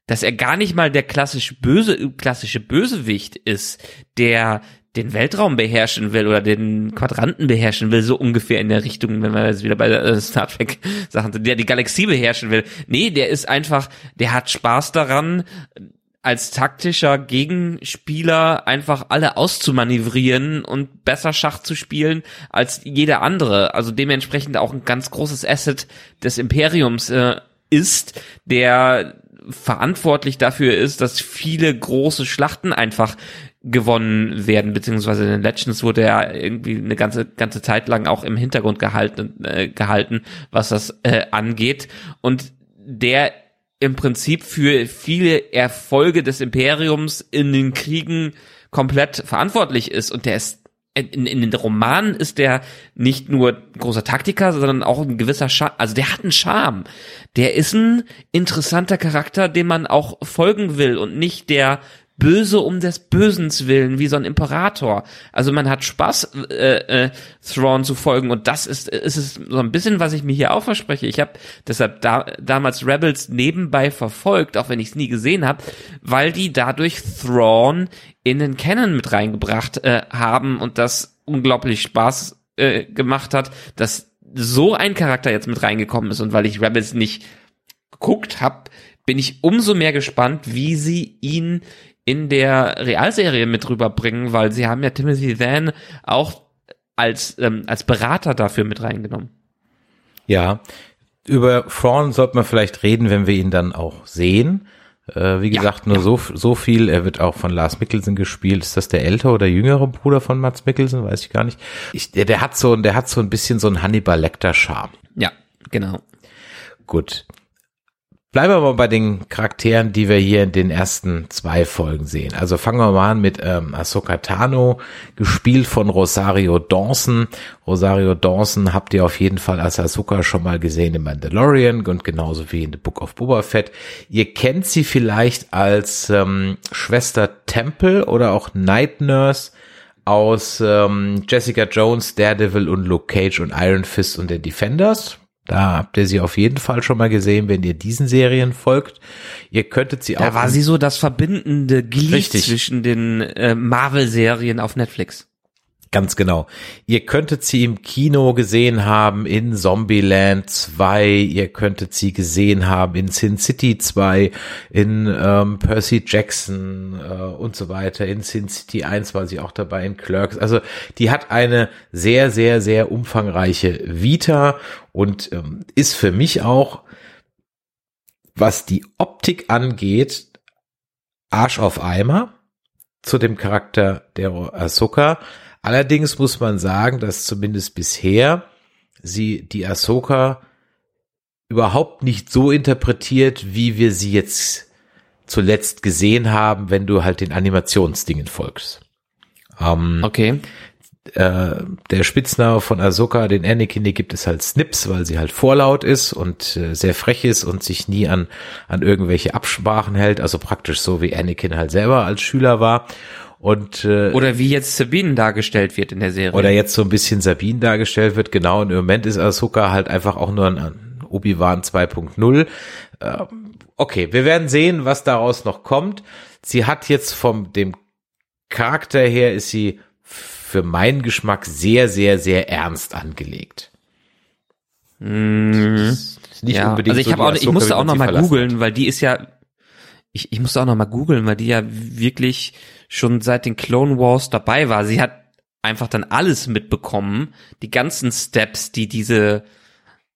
dass er gar nicht mal der klassische böse klassische Bösewicht ist, der den Weltraum beherrschen will oder den Quadranten beherrschen will, so ungefähr in der Richtung, wenn wir jetzt wieder bei äh, Star Trek Sachen sind, der die Galaxie beherrschen will. Nee, der ist einfach, der hat Spaß daran, als taktischer Gegenspieler einfach alle auszumanövrieren und besser Schach zu spielen als jeder andere. Also dementsprechend auch ein ganz großes Asset des Imperiums äh, ist, der verantwortlich dafür ist, dass viele große Schlachten einfach gewonnen werden, beziehungsweise in den Legends wurde er irgendwie eine ganze ganze Zeit lang auch im Hintergrund gehalten, äh, gehalten was das äh, angeht. Und der im Prinzip für viele Erfolge des Imperiums in den Kriegen komplett verantwortlich ist. Und der ist in, in den Romanen ist der nicht nur großer Taktiker, sondern auch ein gewisser Charme. Also der hat einen Charme. Der ist ein interessanter Charakter, dem man auch folgen will und nicht der Böse um des Bösens willen, wie so ein Imperator. Also man hat Spaß, äh, äh, Thrawn zu folgen und das ist, ist es so ein bisschen, was ich mir hier auch verspreche. Ich habe deshalb da, damals Rebels nebenbei verfolgt, auch wenn ich es nie gesehen habe, weil die dadurch Thrawn in den Canon mit reingebracht äh, haben und das unglaublich Spaß äh, gemacht hat, dass so ein Charakter jetzt mit reingekommen ist und weil ich Rebels nicht geguckt habe, bin ich umso mehr gespannt, wie sie ihn in der Realserie mit rüberbringen, weil sie haben ja Timothy Van auch als, ähm, als Berater dafür mit reingenommen. Ja, über Thrawn sollte man vielleicht reden, wenn wir ihn dann auch sehen. Äh, wie gesagt, ja, nur ja. so so viel. Er wird auch von Lars Mikkelsen gespielt. Ist das der ältere oder jüngere Bruder von Mats Mikkelsen? Weiß ich gar nicht. Ich, der, der hat so, der hat so ein bisschen so ein Hannibal Lecter Charme. Ja, genau. Gut. Bleiben wir mal bei den Charakteren, die wir hier in den ersten zwei Folgen sehen. Also fangen wir mal an mit ähm, Ahsoka Tano, gespielt von Rosario Dawson. Rosario Dawson habt ihr auf jeden Fall als Ahsoka schon mal gesehen in Mandalorian und genauso wie in The Book of Boba Fett. Ihr kennt sie vielleicht als ähm, Schwester Temple oder auch Night Nurse aus ähm, Jessica Jones, Daredevil und Luke Cage und Iron Fist und den Defenders da habt ihr sie auf jeden Fall schon mal gesehen, wenn ihr diesen Serien folgt. Ihr könntet sie da auch. Da war sie so das verbindende Glied richtig. zwischen den äh, Marvel-Serien auf Netflix. Ganz genau. Ihr könntet sie im Kino gesehen haben in Zombieland 2, ihr könntet sie gesehen haben in Sin City 2, in ähm, Percy Jackson äh, und so weiter, in Sin City 1 war sie auch dabei, in Clerks. Also die hat eine sehr, sehr, sehr umfangreiche Vita und ähm, ist für mich auch, was die Optik angeht, Arsch auf Eimer zu dem Charakter der Ahsoka Allerdings muss man sagen, dass zumindest bisher sie die Ahsoka überhaupt nicht so interpretiert, wie wir sie jetzt zuletzt gesehen haben, wenn du halt den Animationsdingen folgst. Ähm, okay. Äh, der Spitzname von Ahsoka, den Anakin, die gibt es halt Snips, weil sie halt vorlaut ist und äh, sehr frech ist und sich nie an, an irgendwelche Absprachen hält, also praktisch so wie Anakin halt selber als Schüler war. Und, äh, oder wie jetzt Sabine dargestellt wird in der Serie. Oder jetzt so ein bisschen Sabine dargestellt wird, genau. Und im Moment ist Ahsoka halt einfach auch nur ein Obi-Wan 2.0. Äh, okay, wir werden sehen, was daraus noch kommt. Sie hat jetzt vom dem Charakter her ist sie für meinen Geschmack sehr, sehr, sehr ernst angelegt. Mm, nicht ja, unbedingt. Also ich so auch, ich musste auch noch mal googeln, weil die ist ja, ich, ich musste auch noch mal googeln, weil die ja wirklich schon seit den Clone Wars dabei war. Sie hat einfach dann alles mitbekommen, die ganzen Steps, die diese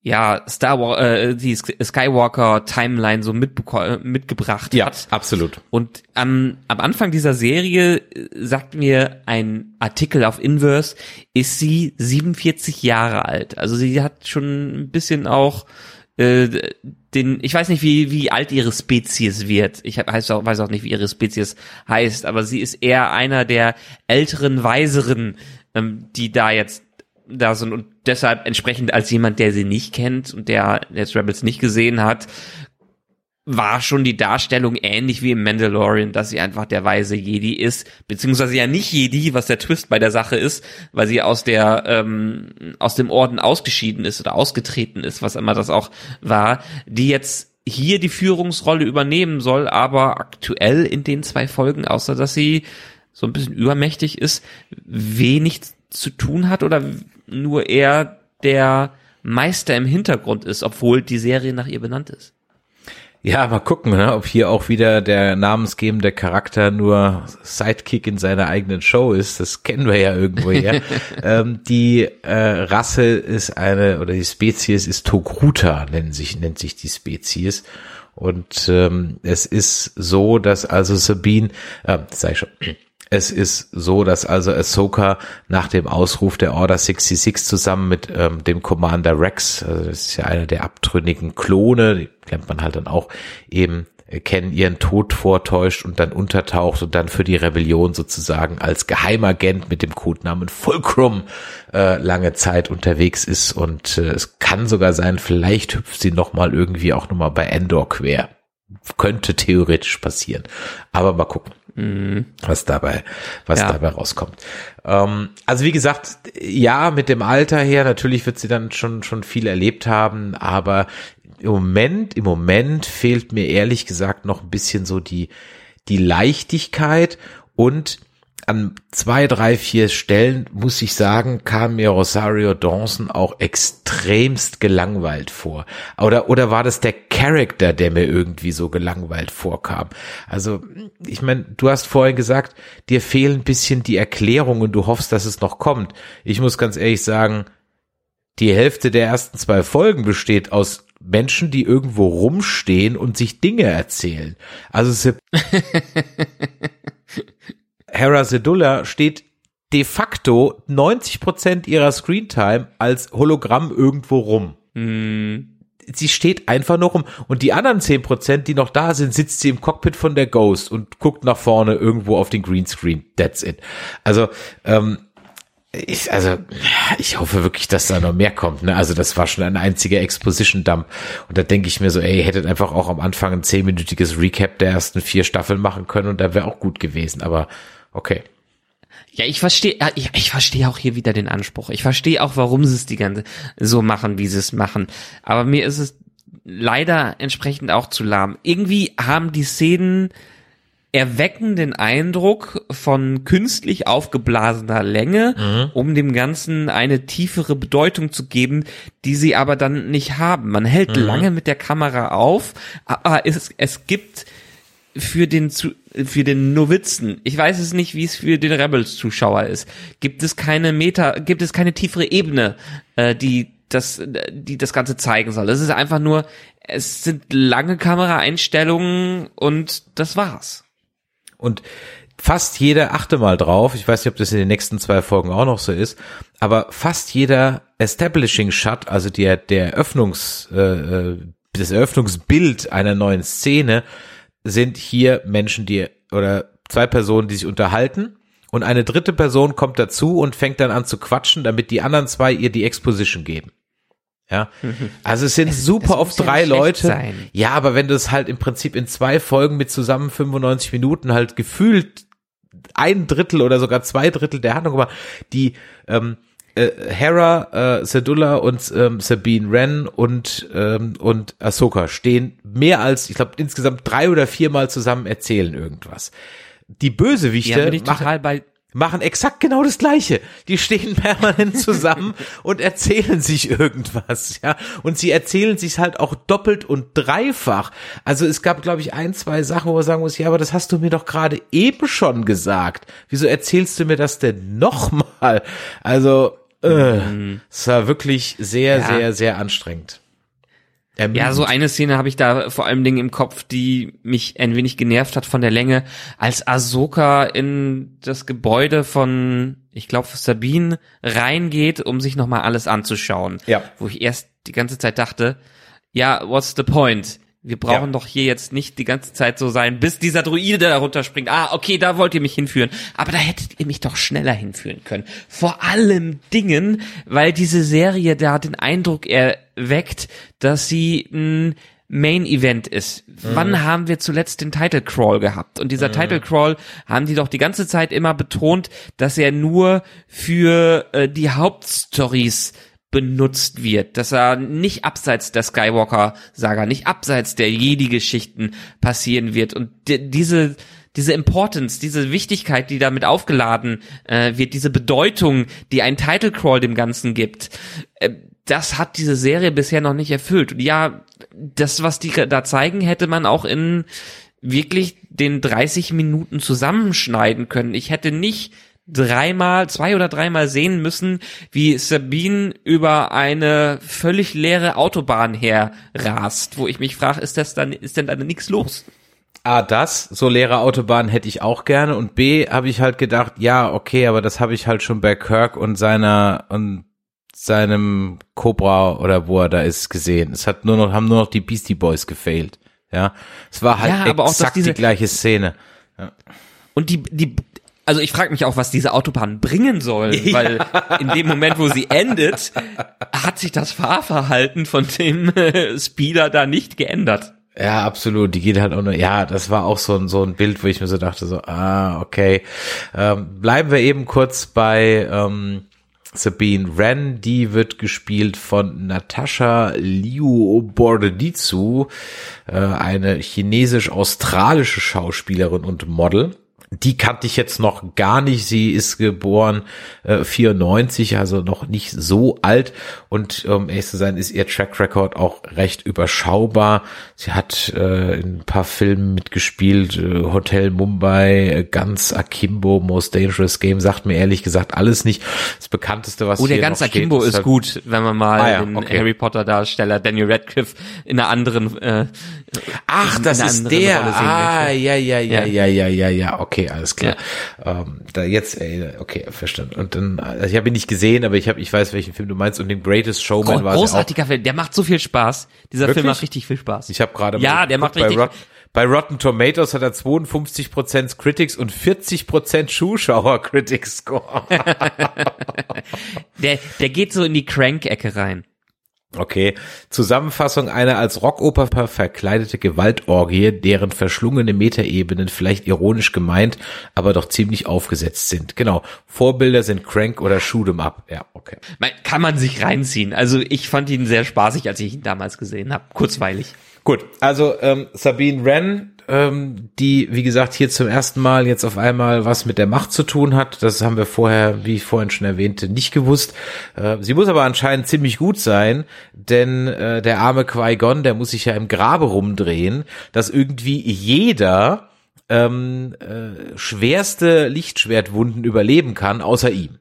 ja Star Wars, äh, die Skywalker Timeline so mitgebracht ja, hat. absolut. Und am, am Anfang dieser Serie äh, sagt mir ein Artikel auf Inverse, ist sie 47 Jahre alt. Also sie hat schon ein bisschen auch äh, den, ich weiß nicht, wie, wie alt ihre Spezies wird. Ich hab, weiß, auch, weiß auch nicht, wie ihre Spezies heißt, aber sie ist eher einer der älteren, weiseren, ähm, die da jetzt da sind und deshalb entsprechend als jemand, der sie nicht kennt und der jetzt Rebels nicht gesehen hat, war schon die Darstellung ähnlich wie im Mandalorian, dass sie einfach der weise Jedi ist, beziehungsweise ja nicht Jedi, was der Twist bei der Sache ist, weil sie aus der ähm, aus dem Orden ausgeschieden ist oder ausgetreten ist, was immer das auch war, die jetzt hier die Führungsrolle übernehmen soll, aber aktuell in den zwei Folgen, außer dass sie so ein bisschen übermächtig ist, wenig zu tun hat oder nur eher der Meister im Hintergrund ist, obwohl die Serie nach ihr benannt ist. Ja, mal gucken, ne, ob hier auch wieder der namensgebende Charakter nur Sidekick in seiner eigenen Show ist. Das kennen wir ja irgendwo her. ähm, die äh, Rasse ist eine, oder die Spezies ist Togruta, nennt sich, nennt sich die Spezies. Und ähm, es ist so, dass also Sabine, äh, sag ich schon, es ist so, dass also Ahsoka nach dem Ausruf der Order 66 zusammen mit ähm, dem Commander Rex, also das ist ja einer der abtrünnigen Klone, die kennt man halt dann auch, eben äh, kennen ihren Tod vortäuscht und dann untertaucht und dann für die Rebellion sozusagen als Geheimagent mit dem Codenamen Fulcrum äh, lange Zeit unterwegs ist und äh, es kann sogar sein, vielleicht hüpft sie noch mal irgendwie auch noch mal bei Endor quer. Könnte theoretisch passieren, aber mal gucken was dabei, was Ja. dabei rauskommt. Ähm, also wie gesagt, ja, mit dem Alter her, natürlich wird sie dann schon, schon viel erlebt haben, aber im Moment, im Moment fehlt mir ehrlich gesagt noch ein bisschen so die, die Leichtigkeit und an zwei, drei, vier Stellen, muss ich sagen, kam mir Rosario Dawson auch extremst gelangweilt vor. Oder, oder war das der Charakter, der mir irgendwie so gelangweilt vorkam? Also, ich meine, du hast vorhin gesagt, dir fehlen ein bisschen die Erklärungen du hoffst, dass es noch kommt. Ich muss ganz ehrlich sagen, die Hälfte der ersten zwei Folgen besteht aus Menschen, die irgendwo rumstehen und sich Dinge erzählen. Also Hera Sedullah steht de facto 90 Prozent ihrer Screentime als Hologramm irgendwo rum. Sie steht einfach nur rum. Und die anderen 10 Prozent, die noch da sind, sitzt sie im Cockpit von der Ghost und guckt nach vorne irgendwo auf den Greenscreen. That's it. Also, ähm, ich, also, ich hoffe wirklich, dass da noch mehr kommt. Ne? Also das war schon ein einziger Exposition-Dump. Und da denke ich mir so, ey, ihr hättet einfach auch am Anfang ein zehnminütiges Recap der ersten vier Staffeln machen können und da wäre auch gut gewesen. Aber okay. Ja, ich verstehe, ich, ich verstehe auch hier wieder den Anspruch. Ich verstehe auch, warum sie es die ganze so machen, wie sie es machen. Aber mir ist es leider entsprechend auch zu lahm. Irgendwie haben die Szenen erwecken den Eindruck von künstlich aufgeblasener Länge, um dem Ganzen eine tiefere Bedeutung zu geben, die sie aber dann nicht haben. Man hält lange mit der Kamera auf, aber es, es gibt für den zu, für den Novizen, ich weiß es nicht, wie es für den Rebels Zuschauer ist, gibt es keine Meta, gibt es keine tiefere Ebene, äh, die das die das ganze zeigen soll. Es ist einfach nur es sind lange Kameraeinstellungen und das war's. Und fast jeder, achte mal drauf, ich weiß nicht, ob das in den nächsten zwei Folgen auch noch so ist, aber fast jeder Establishing Shot, also der, der Eröffnungs, äh, äh, das Eröffnungsbild einer neuen Szene, sind hier Menschen, die, oder zwei Personen, die sich unterhalten. Und eine dritte Person kommt dazu und fängt dann an zu quatschen, damit die anderen zwei ihr die Exposition geben. Ja, also es sind super das oft ja drei schlecht Leute. sein. Ja, aber wenn du es halt im Prinzip in zwei Folgen mit zusammen 95 Minuten halt gefühlt ein Drittel oder sogar zwei Drittel der Handlung war, die ähm, äh, Hera, äh, Sedullah und ähm, Sabine Wren und ähm, und Ahsoka stehen mehr als, ich glaube, insgesamt drei oder viermal zusammen erzählen irgendwas. Die Ja, Bösewichte bin ich machen, total bei machen exakt genau das Gleiche. Die stehen permanent zusammen und erzählen sich irgendwas, ja. Und sie erzählen sich halt auch doppelt und dreifach. Also es gab, glaube ich, ein, zwei Sachen, wo man sagen muss, ja, aber das hast du mir doch gerade eben schon gesagt. Wieso erzählst du mir das denn nochmal? Also, äh, es war wirklich sehr, Ja. sehr, sehr anstrengend. Ja, so eine Szene habe ich da vor allem Dingen im Kopf, die mich ein wenig genervt hat von der Länge, als Ahsoka in das Gebäude von, ich glaube, Sabine reingeht, um sich nochmal alles anzuschauen. Ja. Wo ich erst die ganze Zeit dachte, ja, what's the point? Wir brauchen Ja. doch hier jetzt nicht die ganze Zeit so sein, bis dieser Druide da runterspringt. Ah, okay, da wollt ihr mich hinführen. Aber da hättet ihr mich doch schneller hinführen können. Vor allem Dingen, weil diese Serie da den Eindruck erweckt, dass sie ein Main Event ist. Wann haben wir zuletzt den Title Crawl gehabt? Und dieser Title Crawl haben die doch die ganze Zeit immer betont, dass er nur für äh, die Hauptstories benutzt wird, dass er nicht abseits der Skywalker-Saga, nicht abseits der Jedi-Geschichten passieren wird und di- diese diese Importance, diese Wichtigkeit, die damit aufgeladen äh, wird, diese Bedeutung, die ein Title Crawl dem Ganzen gibt, äh, das hat diese Serie bisher noch nicht erfüllt. Und ja, das, was die da zeigen, hätte man auch in wirklich den 30 Minuten zusammenschneiden können. Ich hätte nicht dreimal, zwei oder dreimal sehen müssen, wie Sabine über eine völlig leere Autobahn herrast, wo ich mich frage, ist das dann, ist denn da nichts los? A, das, so leere Autobahnen hätte ich auch gerne und B, habe ich halt gedacht, ja, okay, aber das habe ich halt schon bei Kirk und seiner und seinem Cobra oder wo er da ist gesehen. Es hat nur noch, haben nur noch die Beastie Boys gefailt. Ja, es war halt Ja, aber auch, dass exakt diese- die gleiche Szene. Und die, die, also ich frage mich auch, was diese Autobahn bringen soll, weil in dem Moment, wo sie endet, hat sich das Fahrverhalten von dem äh, Speeder da nicht geändert. Ja, absolut. Die geht halt auch nur, ja, das war auch so ein, so ein Bild, wo ich mir so dachte, so, ah, okay. Ähm, bleiben wir eben kurz bei ähm, Sabine Wren. Die wird gespielt von Natascha Liu Bordedizu, äh, eine chinesisch-australische Schauspielerin und Model. Die kannte ich jetzt noch gar nicht. Sie ist geboren äh, 94, also noch nicht so alt. Und um ehrlich zu sein, ist ihr Track Record auch recht überschaubar. Sie hat äh, in ein paar Filmen mitgespielt. Äh, Hotel Mumbai, äh, Ganz Akimbo, Most Dangerous Game. Sagt mir ehrlich gesagt alles nicht. Das bekannteste, was Oh, der ganze noch steht, Akimbo ist halt- gut, wenn man mal Ah ja, den okay. Harry Potter Darsteller Daniel Radcliffe in einer anderen äh, Ach, das ist der. Ah, ja, ja, ja, Ja. ja, ja, ja, ja. Okay, alles klar. Ähm, da jetzt, ey, okay, verstanden. Und dann, also ich habe ihn nicht gesehen, aber ich habe, ich weiß, welchen Film du meinst. Und den Greatest Showman Gro war großartiger Film, der macht so viel Spaß. Dieser Wirklich? Film macht richtig viel Spaß. Ich habe gerade mal Ja, der macht richtig- bei, Rot bei Rotten Tomatoes hat er 52% Critics und 40% Zuschauer Critics Score. Der, der geht so in die Crank-Ecke rein. Okay. Zusammenfassung einer als Rockoper verkleidete Gewaltorgie, deren verschlungene Metaebenen vielleicht ironisch gemeint, aber doch ziemlich aufgesetzt sind. Genau. Vorbilder sind Crank oder Shoot 'em Up. Ja, okay. Man- Kann man sich reinziehen. Also ich fand ihn sehr spaßig, als ich ihn damals gesehen habe. Kurzweilig. Gut, also ähm, Sabine Wren, ähm, die, wie gesagt, hier zum ersten Mal jetzt auf einmal was mit der Macht zu tun hat. Das haben wir vorher, wie ich vorhin schon erwähnte, nicht gewusst. Äh, sie muss aber anscheinend ziemlich gut sein, denn äh, der arme Qui-Gon, der muss sich ja im Grabe rumdrehen, dass irgendwie jeder ähm, äh, schwerste Lichtschwertwunden überleben kann, außer ihm.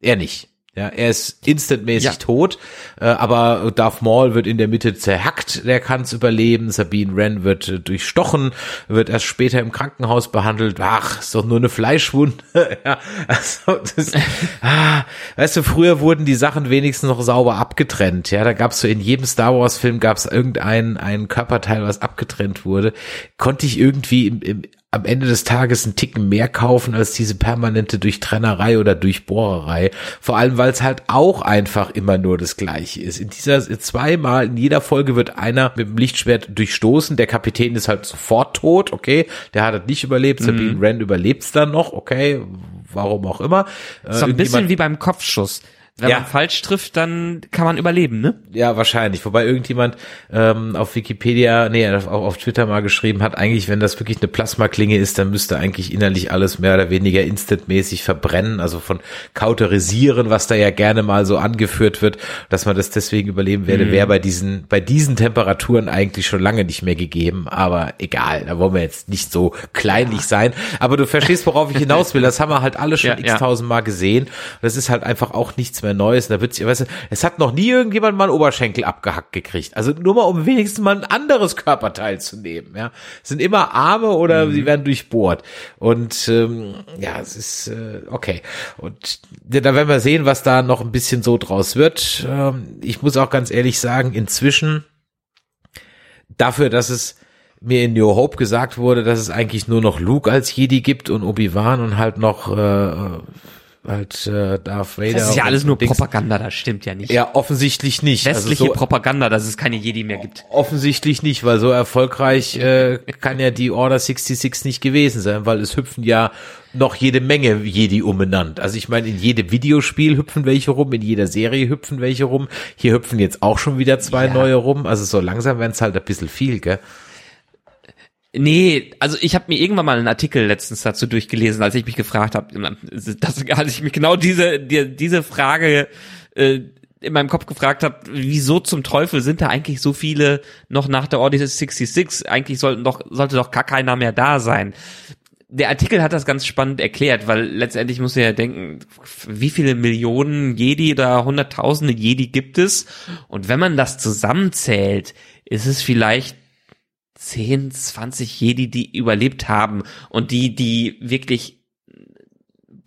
Er nicht. Ja, er ist instantmäßig Ja. tot, äh, aber Darth Maul wird in der Mitte zerhackt, der kann es überleben. Sabine Wren wird äh, durchstochen, wird erst später im Krankenhaus behandelt. Ach, ist doch nur eine Fleischwunde. ja, also das, ah, weißt du, früher wurden die Sachen wenigstens noch sauber abgetrennt. Ja, da gab's so in jedem Star Wars Film gab's irgendein ein Körperteil, was abgetrennt wurde. Konnte ich irgendwie im, im am Ende des Tages einen Ticken mehr kaufen als diese permanente Durchtrennerei oder Durchbohrerei. Vor allem, weil es halt auch einfach immer nur das Gleiche ist. In dieser zweimal, in jeder Folge wird einer mit dem Lichtschwert durchstoßen. Der Kapitän ist halt sofort tot, okay. Der hat es nicht überlebt. Sabine Wren überlebt's dann noch, okay. Warum auch immer. Äh, So ein bisschen irgendjemand- wie beim Kopfschuss. Wenn Ja. man falsch trifft, dann kann man überleben, ne? Ja, wahrscheinlich. Wobei irgendjemand ähm, auf Wikipedia, nee, auf, auf Twitter mal geschrieben hat, eigentlich, wenn das wirklich eine Plasmaklinge ist, dann müsste eigentlich innerlich alles mehr oder weniger instantmäßig verbrennen, also von kauterisieren, was da ja gerne mal so angeführt wird, dass man das deswegen überleben werde, wäre bei diesen, bei diesen Temperaturen eigentlich schon lange nicht mehr gegeben. Aber egal, da wollen wir jetzt nicht so kleinlich sein. Aber du verstehst, worauf ich hinaus will. Das haben wir halt alle schon Ja, ja. x-tausend Mal gesehen. Das ist halt einfach auch nichts mehr Neues. Da wird sich, weißt du, es hat noch nie irgendjemand mal einen Oberschenkel abgehackt gekriegt. Also nur mal, um wenigstens mal ein anderes Körperteil zu nehmen. Ja, es sind immer Arme oder Mhm. sie werden durchbohrt. Und ähm, ja, es ist äh, okay. Und ja, da werden wir sehen, was da noch ein bisschen so draus wird. Ähm, ich muss auch ganz ehrlich sagen, inzwischen dafür, dass es mir in New Hope gesagt wurde, dass es eigentlich nur noch Luke als Jedi gibt und Obi-Wan und halt noch äh, halt äh, Darth Vader. Das ist ja alles nur Dings. Propaganda, das stimmt ja nicht. Ja, offensichtlich nicht. Westliche also so, Propaganda, dass es keine Jedi mehr gibt. offensichtlich nicht, weil so erfolgreich äh, kann ja die Order 66 nicht gewesen sein, weil es hüpfen ja noch jede Menge Jedi umbenannt. Also ich meine, in jedem Videospiel hüpfen welche rum, in jeder Serie hüpfen welche rum. Hier hüpfen jetzt auch schon wieder zwei Ja. neue rum. Also so langsam werden es halt ein bisschen viel, gell? Nee, also ich habe mir irgendwann mal einen Artikel letztens dazu durchgelesen, als ich mich gefragt habe, als ich mich genau diese die, diese Frage äh, in meinem Kopf gefragt habe, wieso zum Teufel sind da eigentlich so viele noch nach der Order 66? Eigentlich sollten doch sollte doch gar keiner mehr da sein. Der Artikel hat das ganz spannend erklärt, weil letztendlich muss man ja denken, wie viele Millionen Jedi oder hunderttausende Jedi gibt es? Und wenn man das zusammenzählt, ist es vielleicht 10, 20 Jedi, die überlebt haben und die, die wirklich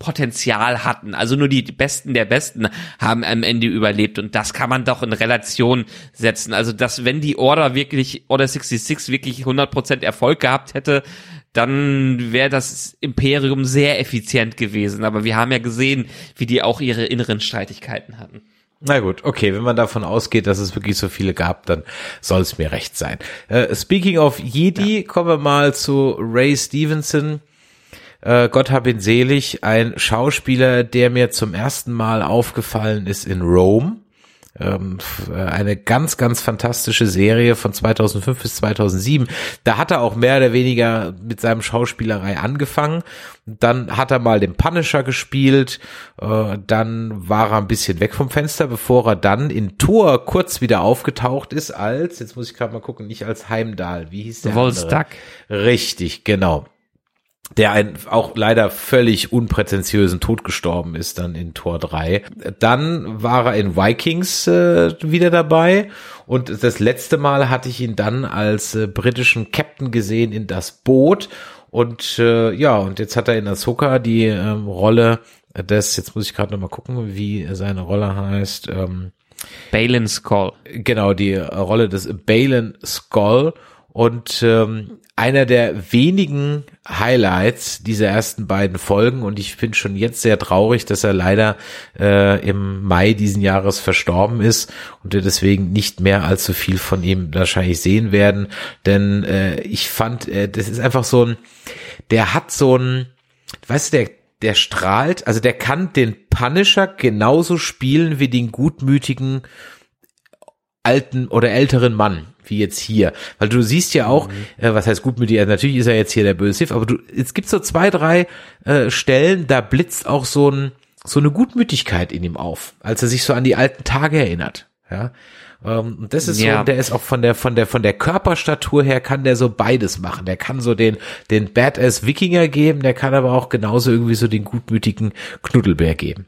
Potenzial hatten. Also nur die Besten der Besten haben am Ende überlebt und das kann man doch in Relation setzen. Also dass wenn die Order wirklich, Order 66 wirklich 100% Erfolg gehabt hätte, dann wäre das Imperium sehr effizient gewesen. Aber wir haben ja gesehen, wie die auch ihre inneren Streitigkeiten hatten. Na gut, okay, wenn man davon ausgeht, dass es wirklich so viele gab, dann soll es mir recht sein. Äh, speaking of Jedi, kommen wir mal zu Ray Stevenson. Äh, Gott hab ihn selig, ein Schauspieler, der mir zum ersten Mal aufgefallen ist in Rome. Ähm, äh, eine ganz, ganz fantastische Serie von 2005 bis 2007. Da hat er auch mehr oder weniger mit seinem Schauspielerei angefangen. Dann hat er mal den Punisher gespielt. Äh, dann war er ein bisschen weg vom Fenster, bevor er dann in Tour kurz wieder aufgetaucht ist als, jetzt muss ich gerade mal gucken, nicht als Heimdall. Wie hieß der? Volstagg. andere? Richtig, genau der ein auch leider völlig unprätentiösen Tod gestorben ist dann in Tor 3. Dann war er in Vikings äh, wieder dabei und das letzte Mal hatte ich ihn dann als äh, britischen Captain gesehen in das Boot und äh, ja, und jetzt hat er in Ahsoka die ähm, Rolle des, jetzt muss ich gerade noch mal gucken, wie seine Rolle heißt, ähm, Balin's Call. genau die Rolle des Balen Skull und ähm, einer der wenigen Highlights dieser ersten beiden Folgen und ich bin schon jetzt sehr traurig, dass er leider äh, im Mai diesen Jahres verstorben ist und wir deswegen nicht mehr allzu viel von ihm wahrscheinlich sehen werden, denn äh, ich fand, äh, das ist einfach so ein, der hat so ein, weißt du, der der strahlt, also der kann den Punisher genauso spielen wie den gutmütigen alten oder älteren Mann, wie jetzt hier. Weil du siehst ja auch, äh, was heißt gutmütig, also natürlich ist er jetzt hier der böse Sith, aber du, es gibt so zwei, drei äh, Stellen, da blitzt auch so ein, so eine Gutmütigkeit in ihm auf, als er sich so an die alten Tage erinnert. Ja. Ähm, und das ist Ja. so, der ist auch von der, von der, von der Körperstatur her kann der so beides machen. Der kann so den, den Badass Wikinger geben, der kann aber auch genauso irgendwie so den gutmütigen Knuddelbär geben.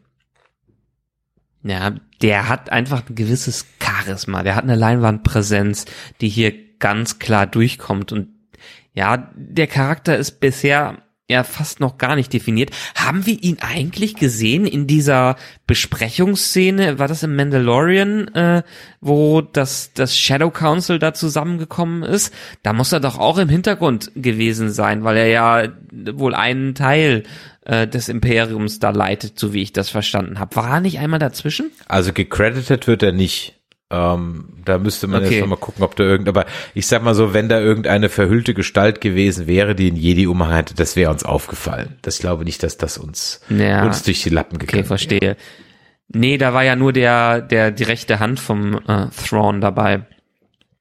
Ja, der hat einfach ein gewisses Charisma, der hat eine Leinwandpräsenz, die hier ganz klar durchkommt. Und ja, der Charakter ist bisher ja fast noch gar nicht definiert. Haben wir ihn eigentlich gesehen in dieser Besprechungsszene? War das im Mandalorian, äh, wo das, das Shadow Council da zusammengekommen ist? Da muss er doch auch im Hintergrund gewesen sein, weil er ja wohl einen Teil äh, des Imperiums da leitet, so wie ich das verstanden habe. War er nicht einmal dazwischen? Also gecredited wird er nicht. Ähm, da müsste man Okay. jetzt noch mal gucken, ob da irgend, aber ich sag mal so, wenn da irgendeine verhüllte Gestalt gewesen wäre, die in Jedi Umhang hatte, das wäre uns aufgefallen. Das glaube nicht, dass das uns, Ja. uns durch die Lappen Okay, gegangen wäre. verstehe. Nee, da war ja nur der, der, die rechte Hand vom äh, Thrawn dabei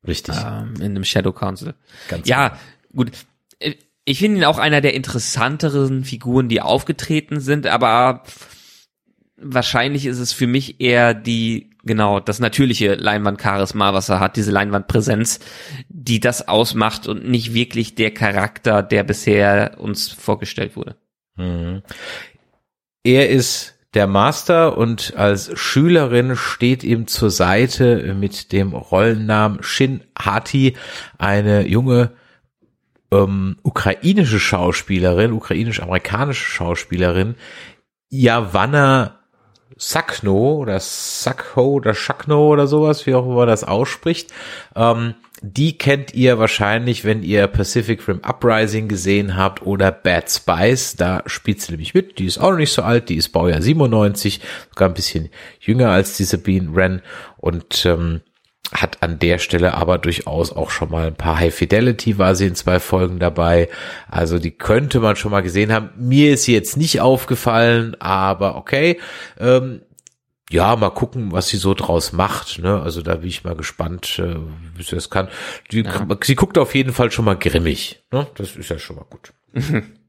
Richtig. ähm, in dem Shadow Council. Ganz ja, gut. Äh, Ich finde ihn auch einer der interessanteren Figuren, die aufgetreten sind, aber wahrscheinlich ist es für mich eher die, genau, das natürliche Leinwand-Charisma, was er hat, diese Leinwandpräsenz, die das ausmacht und nicht wirklich der Charakter, der bisher uns vorgestellt wurde. Mhm. Er ist der Master und als Schülerin steht ihm zur Seite mit dem Rollennamen Shin Hati eine junge ähm, ukrainische Schauspielerin, ukrainisch-amerikanische Schauspielerin, Yavanna Sakno oder Sakho oder Shakno oder sowas, wie auch immer das ausspricht, ähm, die kennt ihr wahrscheinlich, wenn ihr Pacific Rim Uprising gesehen habt oder Bad Spice. Da spielt sie nämlich mit. Die ist auch noch nicht so alt. Die ist Baujahr 97, sogar ein bisschen jünger als diese Bean Ren und ähm, hat an der Stelle aber durchaus auch schon mal ein paar High Fidelity war sie in zwei Folgen dabei. Also die könnte man schon mal gesehen haben. Mir ist sie jetzt nicht aufgefallen, aber okay. Ähm, ja, mal gucken, was sie so draus macht. Ne? Also da bin ich mal gespannt, äh, wie sie das kann. Die, ja. Sie guckt auf jeden Fall schon mal grimmig. Ne? Das ist ja schon mal gut.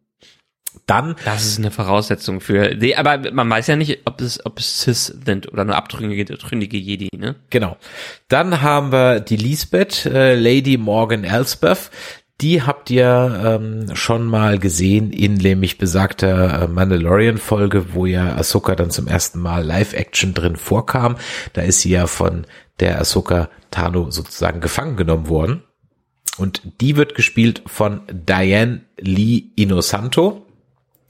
Dann. Das ist eine Voraussetzung für. Nee, aber man weiß ja nicht, ob es, ob es Cis sind oder nur abtrünnige, abtrünnige Jedi, ne? Genau. Dann haben wir die Lisbeth, äh, Lady Morgan Elsbeth. Die habt ihr ähm, schon mal gesehen in nämlich besagter äh, Mandalorian-Folge, wo ja Ahsoka dann zum ersten Mal Live-Action drin vorkam. Da ist sie ja von der Ahsoka Tano sozusagen gefangen genommen worden. Und die wird gespielt von Diane Lee Inosanto,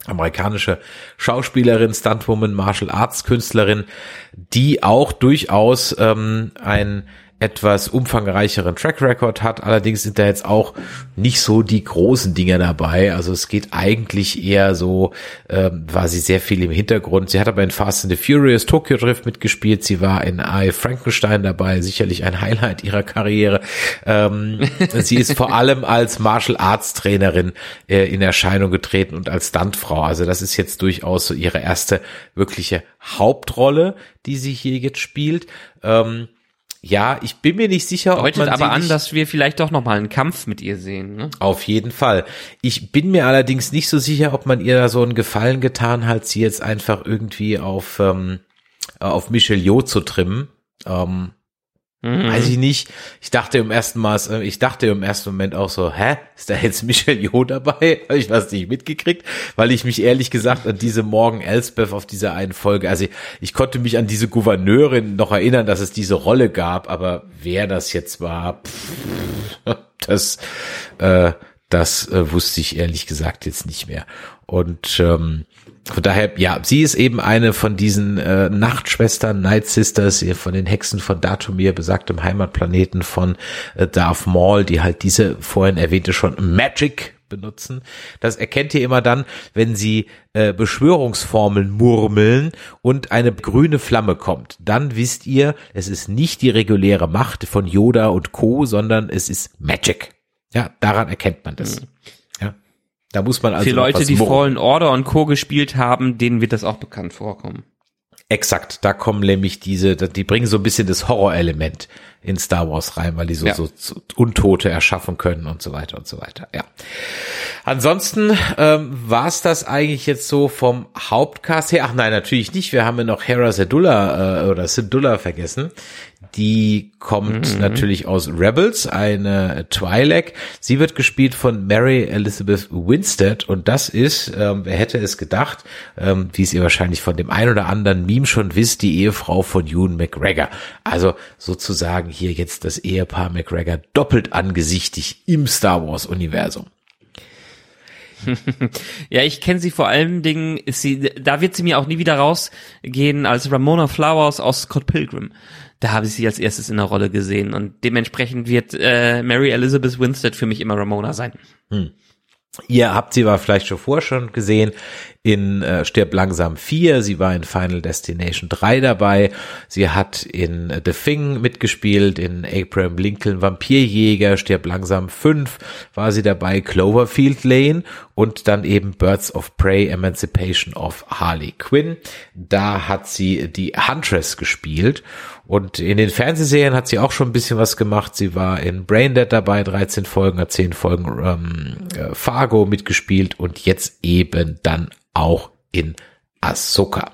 amerikanische Schauspielerin, Stuntwoman, Martial Arts Künstlerin, die auch durchaus ähm, ein etwas umfangreicheren Track Record hat. Allerdings sind da jetzt auch nicht so die großen Dinge dabei. Also es geht eigentlich eher so, ähm, war sie sehr viel im Hintergrund. Sie hat aber in Fast and the Furious Tokyo Drift mitgespielt. Sie war in I Frankenstein dabei, sicherlich ein Highlight ihrer Karriere. Ähm, sie ist vor allem als Martial Arts Trainerin äh, in Erscheinung getreten und als Stuntfrau. Also das ist jetzt durchaus so ihre erste wirkliche Hauptrolle, die sie hier jetzt spielt. Ähm, ja, ich bin mir nicht sicher, Deutet ob man aber an, dass wir vielleicht doch noch mal einen Kampf mit ihr sehen. Ne? Auf jeden Fall. Ich bin mir allerdings nicht so sicher, ob man ihr da so einen Gefallen getan hat, sie jetzt einfach irgendwie auf ähm, auf Michelle Yeoh zu trimmen. Ähm, Mhm. Weiß ich nicht. Ich dachte im ersten Mal, äh, ich dachte im ersten Moment auch so, hä, ist da jetzt Michelle Yeoh dabei? Habe ich was nicht mitgekriegt, weil ich mich ehrlich gesagt an diese Morgen Elsbeth auf dieser einen Folge, also ich, ich konnte mich an diese Gouverneurin noch erinnern, dass es diese Rolle gab, aber wer das jetzt war, pff, das, äh, das äh, wusste ich ehrlich gesagt jetzt nicht mehr. Und ähm, von daher, ja, sie ist eben eine von diesen äh, Nachtschwestern, Night Sisters, von den Hexen von Datumir, besagtem Heimatplaneten von äh, Darth Maul, die halt diese vorhin erwähnte schon Magic benutzen. Das erkennt ihr immer dann, wenn sie äh, Beschwörungsformeln murmeln und eine grüne Flamme kommt. Dann wisst ihr, es ist nicht die reguläre Macht von Yoda und Co., sondern es ist Magic. Ja, daran erkennt man das. Mhm. Da muss man also Für Leute, die Fallen Order und Co. gespielt haben, denen wird das auch bekannt vorkommen. Exakt, da kommen nämlich diese, die bringen so ein bisschen das Horrorelement in Star Wars rein, weil die so, ja. so Untote erschaffen können und so weiter und so weiter. Ja. Ansonsten ähm, war es das eigentlich jetzt so vom Hauptcast her. Ach nein, natürlich nicht. Wir haben ja noch Hera Sedullah äh, oder Sedullah vergessen. Die kommt mhm. natürlich aus Rebels, eine Twi'lek. Sie wird gespielt von Mary Elizabeth Winstead und das ist, ähm, wer hätte es gedacht, ähm, wie es ihr wahrscheinlich von dem ein oder anderen Meme schon wisst, die Ehefrau von Ewan McGregor. Also sozusagen hier jetzt das Ehepaar McGregor doppelt angesichtig im Star Wars Universum. ja, ich kenne sie vor allen Dingen, ist sie, da wird sie mir auch nie wieder rausgehen als Ramona Flowers aus Scott Pilgrim da habe ich sie als erstes in der Rolle gesehen und dementsprechend wird äh, Mary Elizabeth Winstead für mich immer Ramona sein. Hm. Ihr habt sie aber vielleicht schon vorher schon gesehen. In äh, Stirb langsam 4, sie war in Final Destination 3 dabei, sie hat in The Thing mitgespielt, in Abraham Lincoln Vampirjäger, Stirb langsam 5 war sie dabei, Cloverfield Lane und dann eben Birds of Prey Emancipation of Harley Quinn. Da hat sie die Huntress gespielt und in den Fernsehserien hat sie auch schon ein bisschen was gemacht. Sie war in Braindead dabei, 13 Folgen, hat 10 Folgen ähm, äh, Fargo mitgespielt und jetzt eben dann auch in Ahsoka.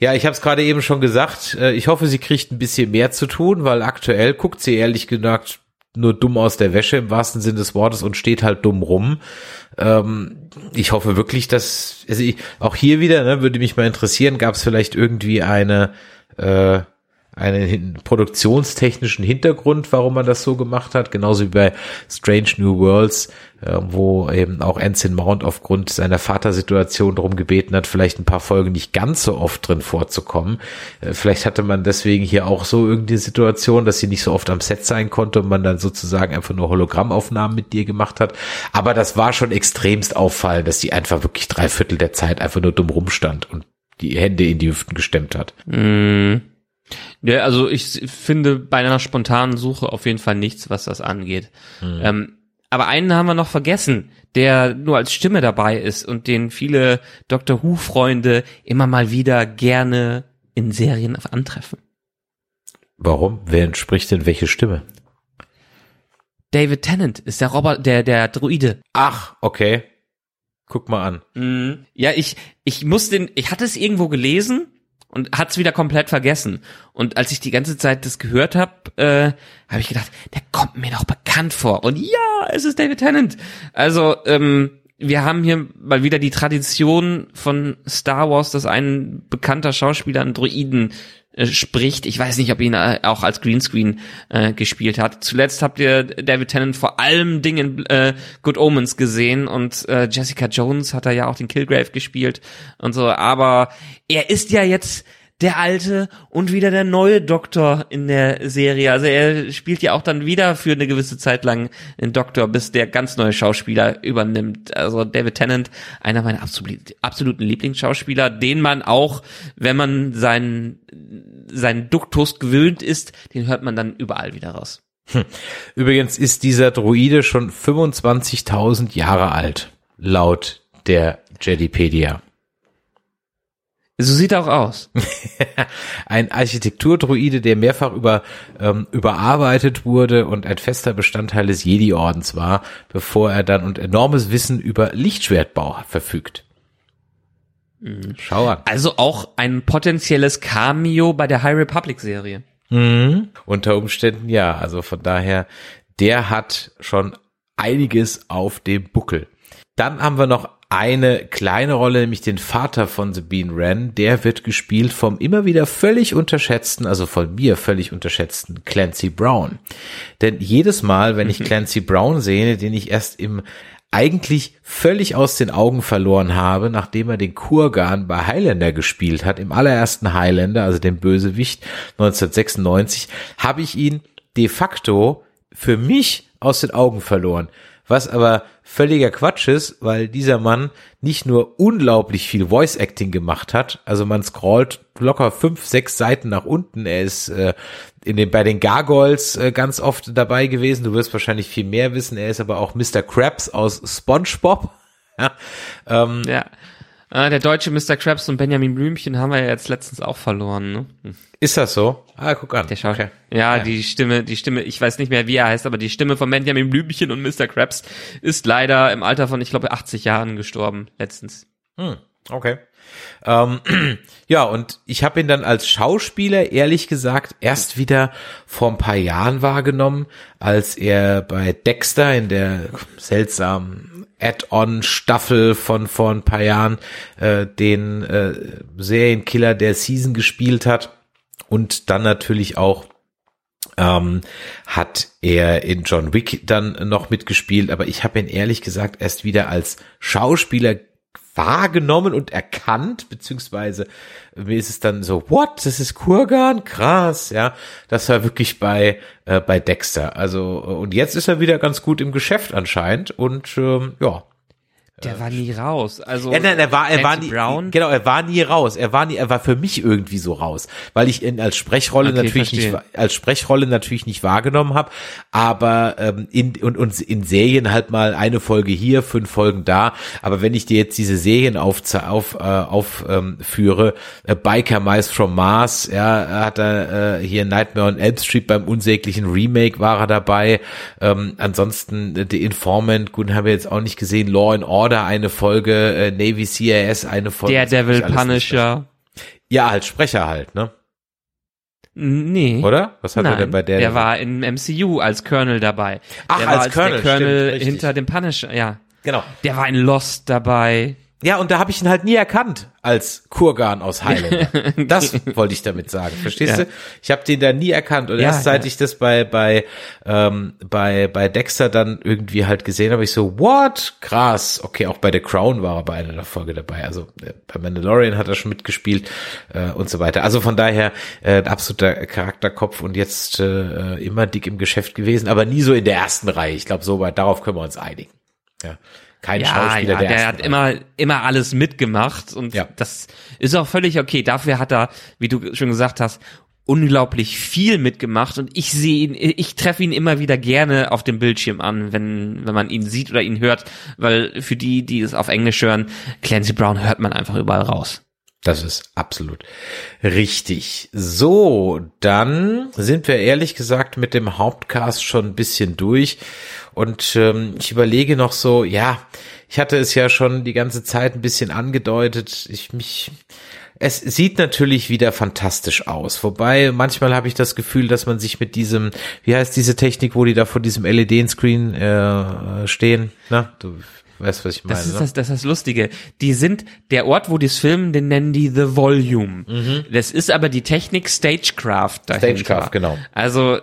Ja, ich habe es gerade eben schon gesagt. Äh, ich hoffe, sie kriegt ein bisschen mehr zu tun, weil aktuell guckt sie ehrlich gesagt nur dumm aus der Wäsche im wahrsten Sinne des Wortes und steht halt dumm rum. Ähm, ich hoffe wirklich, dass also ich, auch hier wieder ne, würde mich mal interessieren, gab es vielleicht irgendwie eine äh, einen produktionstechnischen Hintergrund, warum man das so gemacht hat, genauso wie bei Strange New Worlds, äh, wo eben auch Ensign Mount aufgrund seiner Vatersituation darum gebeten hat, vielleicht ein paar Folgen nicht ganz so oft drin vorzukommen. Äh, vielleicht hatte man deswegen hier auch so irgendwie Situation, dass sie nicht so oft am Set sein konnte und man dann sozusagen einfach nur Hologrammaufnahmen mit dir gemacht hat. Aber das war schon extremst auffallend, dass sie einfach wirklich drei Viertel der Zeit einfach nur dumm rumstand und die Hände in die Hüften gestemmt hat. Mm. Ja, also ich finde bei einer spontanen Suche auf jeden Fall nichts, was das angeht. Mhm. Ähm, aber einen haben wir noch vergessen, der nur als Stimme dabei ist und den viele Doctor Who-Freunde immer mal wieder gerne in Serien antreffen. Warum? Wer entspricht denn welche Stimme? David Tennant ist der Robert, der, der Druide. Ach, okay. Guck mal an. Mhm. Ja, ich, ich muss den, ich hatte es irgendwo gelesen und hat's wieder komplett vergessen. Und als ich die ganze Zeit das gehört habe, äh, habe ich gedacht, der kommt mir doch bekannt vor. Und ja, es ist David Tennant. Also ähm, wir haben hier mal wieder die Tradition von Star Wars, dass ein bekannter Schauspieler einen Druiden äh, spricht. Ich weiß nicht, ob ihn äh, auch als Greenscreen äh, gespielt hat. Zuletzt habt ihr David Tennant vor allem Dingen äh, Good Omens gesehen und äh, Jessica Jones hat er ja auch den Killgrave gespielt und so. Aber er ist ja jetzt der alte und wieder der neue Doktor in der Serie. Also er spielt ja auch dann wieder für eine gewisse Zeit lang den Doktor, bis der ganz neue Schauspieler übernimmt. Also David Tennant, einer meiner absoluten Lieblingsschauspieler, den man auch, wenn man seinen, seinen Duktus gewöhnt ist, den hört man dann überall wieder raus. Hm. Übrigens ist dieser Druide schon 25.000 Jahre alt, laut der Jedipedia. So sieht er auch aus. ein Architekturdruide, der mehrfach über, ähm, überarbeitet wurde und ein fester Bestandteil des Jedi-Ordens war, bevor er dann und enormes Wissen über Lichtschwertbau verfügt. Mhm. Schau an. Also auch ein potenzielles Cameo bei der High Republic Serie. Mhm. Unter Umständen ja. Also von daher, der hat schon einiges auf dem Buckel. Dann haben wir noch eine kleine Rolle, nämlich den Vater von Sabine Wren. Der wird gespielt vom immer wieder völlig unterschätzten, also von mir völlig unterschätzten Clancy Brown. Denn jedes Mal, wenn ich. Clancy Brown sehe, den ich erst im eigentlich völlig aus den Augen verloren habe, nachdem er den Kurgan bei Highlander gespielt hat, im allerersten Highlander, also dem Bösewicht 1996, habe ich ihn de facto für mich aus den Augen verloren was aber völliger Quatsch ist, weil dieser Mann nicht nur unglaublich viel Voice Acting gemacht hat, also man scrollt locker fünf, sechs Seiten nach unten. Er ist äh, in den, bei den Gargoyles äh, ganz oft dabei gewesen. Du wirst wahrscheinlich viel mehr wissen. Er ist aber auch Mr. Krabs aus SpongeBob. ja, ähm, ja. Ah, der deutsche Mr. Krabs und Benjamin Blümchen haben wir ja jetzt letztens auch verloren. Ne? Hm. Ist das so? Ah, guck an. Der Schauspieler. Okay. Ja, ja, die Stimme, die Stimme, ich weiß nicht mehr, wie er heißt, aber die Stimme von Benjamin Blümchen und Mr. Krabs ist leider im Alter von, ich glaube, 80 Jahren gestorben letztens. Hm, okay. Ähm, ja, und ich habe ihn dann als Schauspieler, ehrlich gesagt, erst wieder vor ein paar Jahren wahrgenommen, als er bei Dexter in der seltsamen Add-on-Staffel von vor ein paar Jahren äh, den äh, Serienkiller der Season gespielt hat. Und dann natürlich auch ähm, hat er in John Wick dann noch mitgespielt, aber ich habe ihn ehrlich gesagt erst wieder als Schauspieler wahrgenommen und erkannt, beziehungsweise mir ist es dann so, what, das ist Kurgan, krass, ja, das war wirklich bei äh, bei Dexter. Also und jetzt ist er wieder ganz gut im Geschäft anscheinend und ähm, ja, der war nie raus. Also ja, nein, er war, er war nie, Brown. genau, er war nie raus. Er war nie, er war für mich irgendwie so raus, weil ich ihn als Sprechrolle okay, natürlich verstehe. nicht, als Sprechrolle natürlich nicht wahrgenommen habe, aber ähm, in und, und in Serien halt mal eine Folge hier, fünf Folgen da. Aber wenn ich dir jetzt diese Serien auf auf äh, auf ähm, äh, Biker Mice from Mars, ja, hat er äh, hier Nightmare on Elm Street beim unsäglichen Remake war er dabei. Ähm, ansonsten äh, The Informant, gut, haben wir jetzt auch nicht gesehen. Law and Order Order eine Folge, äh, Navy CIS eine Folge. Der Devil Punisher. Ja, als Sprecher halt, ne? Nee. Oder? Was hat Nein, er denn bei der? Der war im MCU als Colonel dabei. Ach, der als, als Colonel, der Colonel stimmt, hinter dem Punisher, ja. Genau. Der war in Lost dabei. Ja, und da habe ich ihn halt nie erkannt als Kurgan aus Highlander. das wollte ich damit sagen. Verstehst Ja. du? Ich habe den da nie erkannt. Und Ja, erst seit ja. ich das bei bei ähm, bei bei Dexter dann irgendwie halt gesehen habe, ich so, what? Krass. Okay, auch bei The Crown war er bei einer der Folge dabei. Also äh, bei Mandalorian hat er schon mitgespielt äh, und so weiter. Also von daher äh, ein absoluter Charakterkopf und jetzt äh, immer dick im Geschäft gewesen, aber nie so in der ersten Reihe. Ich glaube, so weit darauf können wir uns einigen. Ja. Kein Ja, Schauspieler ja, der, der hat Reihe. immer, immer alles mitgemacht und Ja. das ist auch völlig okay. Dafür hat er, wie du schon gesagt hast, unglaublich viel mitgemacht und ich sehe ihn, ich treffe ihn immer wieder gerne auf dem Bildschirm an, wenn, wenn man ihn sieht oder ihn hört, weil für die, die es auf Englisch hören, Clancy Brown hört man einfach überall raus. Das ist absolut richtig. So, dann sind wir ehrlich gesagt mit dem Hauptcast schon ein bisschen durch. Und ähm, ich überlege noch so, ja, ich hatte es ja schon die ganze Zeit ein bisschen angedeutet. Ich mich. Es sieht natürlich wieder fantastisch aus. Wobei, manchmal habe ich das Gefühl, dass man sich mit diesem, wie heißt diese Technik, wo die da vor diesem LED-Screen äh, stehen? Na, du weißt, was ich meine. Das ist ne? das, das ist das Lustige. Die sind, der Ort, wo die es filmen, den nennen die The Volume. Das ist aber die Technik Stagecraft dahinter. Mhm. Stagecraft, genau. Also,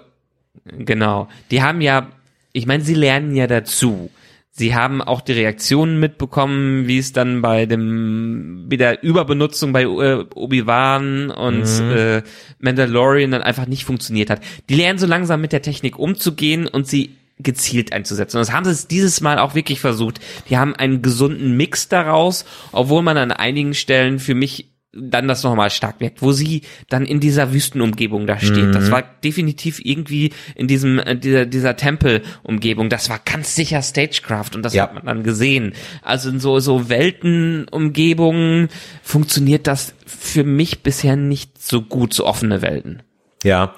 genau. Die haben ja, ich meine, sie lernen ja dazu. Sie haben auch die Reaktionen mitbekommen, wie es dann bei dem, bei der Überbenutzung bei äh, Obi-Wan und Mhm. äh, Mandalorian dann einfach nicht funktioniert hat. Die lernen so langsam mit der Technik umzugehen und sie gezielt einzusetzen. Und das haben sie es dieses Mal auch wirklich versucht. Die haben einen gesunden Mix daraus, obwohl man an einigen Stellen für mich dann das nochmal stark wirkt, wo sie dann in dieser Wüstenumgebung da steht. Mhm. Das war definitiv irgendwie in diesem, äh, dieser, dieser Tempelumgebung. Das war ganz sicher Stagecraft und das Ja. hat man dann gesehen. Also in so, so Weltenumgebungen funktioniert das für mich bisher nicht so gut, so offene Welten. Ja,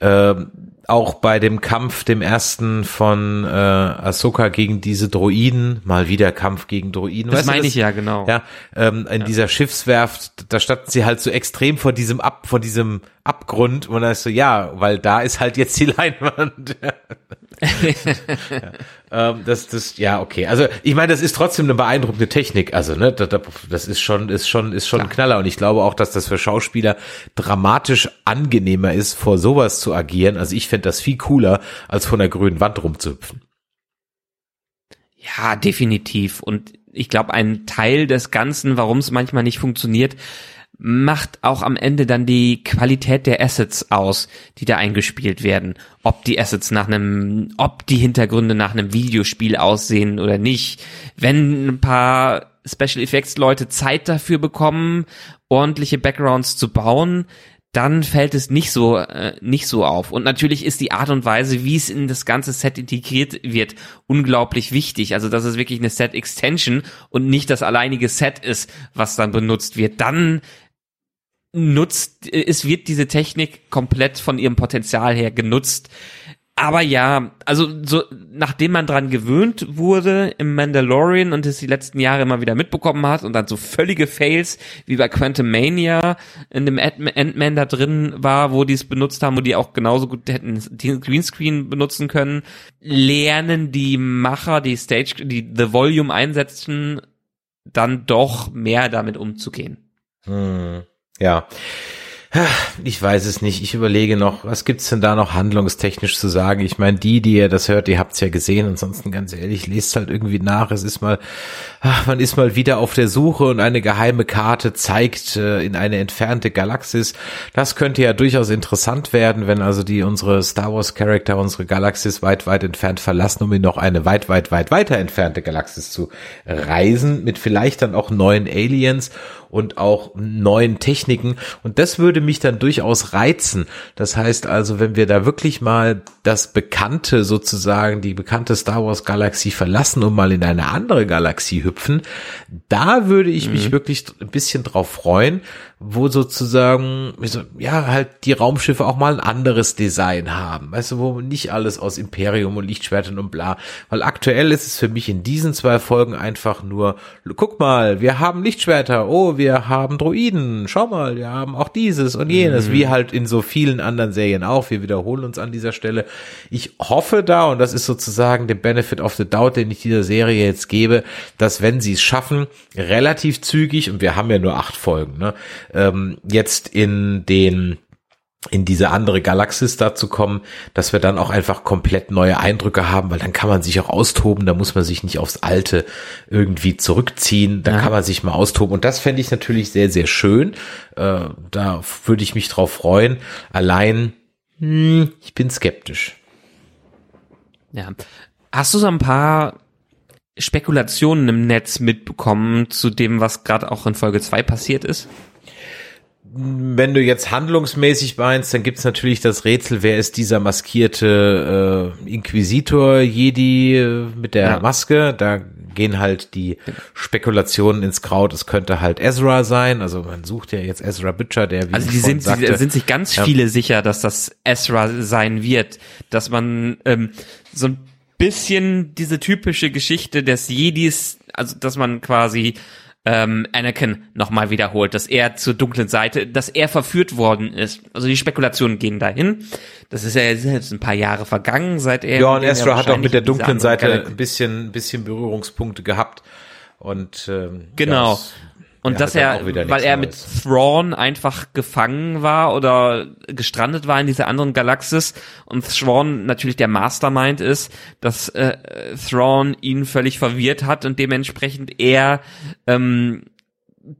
ähm, auch bei dem Kampf, dem ersten von äh, Ahsoka gegen diese Droiden, mal wieder Kampf gegen Droiden. Das Weißt du, meine ich ja, genau. Ja, ähm, in dieser Schiffswerft, da standen sie halt so extrem vor diesem Ab, vor diesem Abgrund und dann ist so, ja, weil da ist halt jetzt die Leinwand. Ja. ähm, das, das, ja, okay. Also ich meine, das ist trotzdem eine beeindruckende Technik. Also ne, da- da- das ist schon, ist schon, ist schon ein Knaller. Und ich glaube auch, dass das für Schauspieler dramatisch angenehmer ist, vor sowas zu agieren. Also ich fände das viel cooler, als von der grünen Wand rumzuhüpfen. Ja, definitiv. Und ich glaube, ein Teil des Ganzen, warum es manchmal nicht funktioniert, macht auch am Ende dann die Qualität der Assets aus, die da eingespielt werden. Ob die Assets nach einem, ob die Hintergründe nach einem Videospiel aussehen oder nicht. Wenn ein paar Special Effects Leute Zeit dafür bekommen, ordentliche Backgrounds zu bauen, dann fällt es nicht so äh, nicht so auf. Und natürlich ist die Art und Weise, wie es in das ganze Set integriert wird, unglaublich wichtig. Also dass es wirklich eine Set Extension und nicht das alleinige Set ist, was dann benutzt wird. Dann nutzt es wird diese Technik komplett von ihrem Potenzial her genutzt. Aber ja, also so nachdem man dran gewöhnt wurde im Mandalorian und es die letzten Jahre immer wieder mitbekommen hat und dann so völlige Fails wie bei Quantum Mania in dem Ant-Man da drin war, wo die es benutzt haben, wo die auch genauso gut hätten den Greenscreen benutzen können, lernen die Macher, die Stage, die The Volume einsetzen, dann doch mehr damit umzugehen. Hm, ja. Ich weiß es nicht. Ich überlege noch, was gibt's denn da noch handlungstechnisch zu sagen? Ich meine, die, die ihr das hört, ihr habt's ja gesehen. Ansonsten ganz ehrlich, lest halt irgendwie nach. Es ist mal, ach, man ist mal wieder auf der Suche und eine geheime Karte zeigt äh, in eine entfernte Galaxis. Das könnte ja durchaus interessant werden, wenn also die unsere Star Wars Charakter unsere Galaxis weit, weit entfernt verlassen, um in noch eine weit, weit, weit weiter entfernte Galaxis zu reisen, mit vielleicht dann auch neuen Aliens und auch neuen Techniken. Und das würde mich dann durchaus reizen. Das heißt also, wenn wir da wirklich mal das Bekannte sozusagen, die bekannte Star Wars Galaxie verlassen und mal in eine andere Galaxie hüpfen, da würde ich mich wirklich ein bisschen drauf freuen, wo sozusagen, ja, halt die Raumschiffe auch mal ein anderes Design haben. Weißt du, wo nicht alles aus Imperium und Lichtschwertern und bla. Weil aktuell ist es für mich in diesen zwei Folgen einfach nur, guck mal, wir haben Lichtschwerter, oh, wir haben Droiden, schau mal, wir haben auch dieses und jenes, mhm. wie halt in so vielen anderen Serien auch. Wir wiederholen uns an dieser Stelle. Ich hoffe da, und das ist sozusagen der Benefit of the Doubt, den ich dieser Serie jetzt gebe, dass wenn sie es schaffen, relativ zügig, und wir haben ja nur acht Folgen, ne, ähm, jetzt in den in diese andere Galaxis dazu kommen, dass wir dann auch einfach komplett neue Eindrücke haben, weil dann kann man sich auch austoben, da muss man sich nicht aufs Alte irgendwie zurückziehen, da ja. kann man sich mal austoben und das fände ich natürlich sehr, sehr schön, äh, da würde ich mich drauf freuen, allein, hm, ich bin skeptisch. Ja, hast du so ein paar Spekulationen im Netz mitbekommen zu dem, was gerade auch in Folge 2 passiert ist? Wenn du jetzt handlungsmäßig meinst, dann gibt's natürlich das Rätsel, wer ist dieser maskierte äh, Inquisitor Jedi äh, mit der ja. Maske? Da gehen halt die Spekulationen ins Kraut. Es könnte halt Ezra sein. Also man sucht ja jetzt Ezra Butcher, der wie Also die sind, sagte, die sind sich ganz ja. viele sicher, dass das Ezra sein wird, dass man ähm, so ein bisschen diese typische Geschichte des Jedis, also dass man quasi ähm, Anakin nochmal wiederholt, dass er zur dunklen Seite, dass er verführt worden ist. Also die Spekulationen gehen dahin. Das ist ja jetzt ein paar Jahre vergangen, seit er. Ja, und Ezra hat auch mit der dunklen Seite ein bisschen, ein bisschen Berührungspunkte gehabt. Und ähm, genau. Ja, und dass er, weil er mit Thrawn einfach gefangen war oder gestrandet war in dieser anderen Galaxis und Thrawn natürlich der Mastermind ist, dass äh, Thrawn ihn völlig verwirrt hat und dementsprechend er ähm,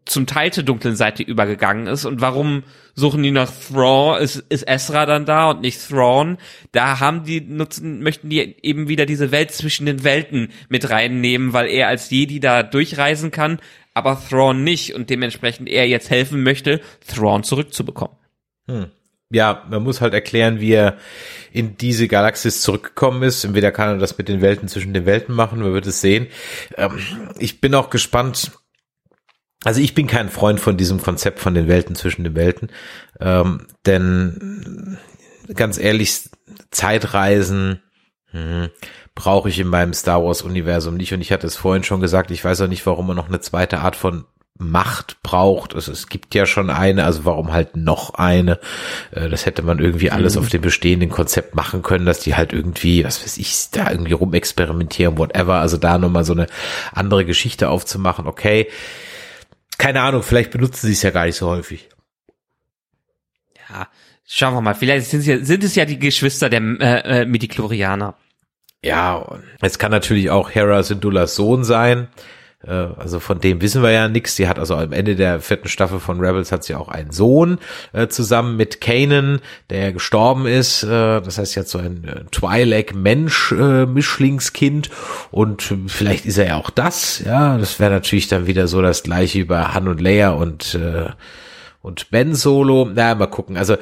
zum Teil zur dunklen Seite übergegangen ist. Und warum suchen die nach Thrawn? Ist, ist Ezra dann da und nicht Thrawn? Da haben die nutzen, möchten die eben wieder diese Welt zwischen den Welten mit reinnehmen, weil er als Jedi da durchreisen kann, aber Thrawn nicht und dementsprechend er jetzt helfen möchte, Thrawn zurückzubekommen. Hm. Ja, man muss halt erklären, wie er in diese Galaxis zurückgekommen ist. Entweder kann er das mit den Welten zwischen den Welten machen, man wird es sehen. Ähm, ich bin auch gespannt. Also ich bin kein Freund von diesem Konzept von den Welten zwischen den Welten, ähm, denn ganz ehrlich, Zeitreisen, hm, brauche ich in meinem Star Wars Universum nicht. Und ich hatte es vorhin schon gesagt, ich weiß auch nicht, warum man noch eine zweite Art von Macht braucht. Also es gibt ja schon eine, also warum halt noch eine? Äh, das hätte man irgendwie alles mhm. auf dem bestehenden Konzept machen können, dass die halt irgendwie, was weiß ich, da irgendwie rumexperimentieren, whatever. Also da nochmal so eine andere Geschichte aufzumachen, okay. Keine Ahnung, vielleicht benutzen sie es ja gar nicht so häufig. Ja, schauen wir mal. Vielleicht sind, sie, sind es ja die Geschwister der äh, äh, Midichlorianer. Ja, es kann natürlich auch Hera Syndulas Sohn sein. Äh, also von dem wissen wir ja nichts. Die hat also am Ende der vierten Staffel von Rebels hat sie auch einen Sohn äh, zusammen mit Kanan, der gestorben ist. Äh, das heißt jetzt so ein äh, Twi'lek-Mensch-Mischlingskind und vielleicht ist er ja auch das. Ja, das wäre natürlich dann wieder so das gleiche über Han und Leia und äh, und Ben Solo. Na, mal gucken. Also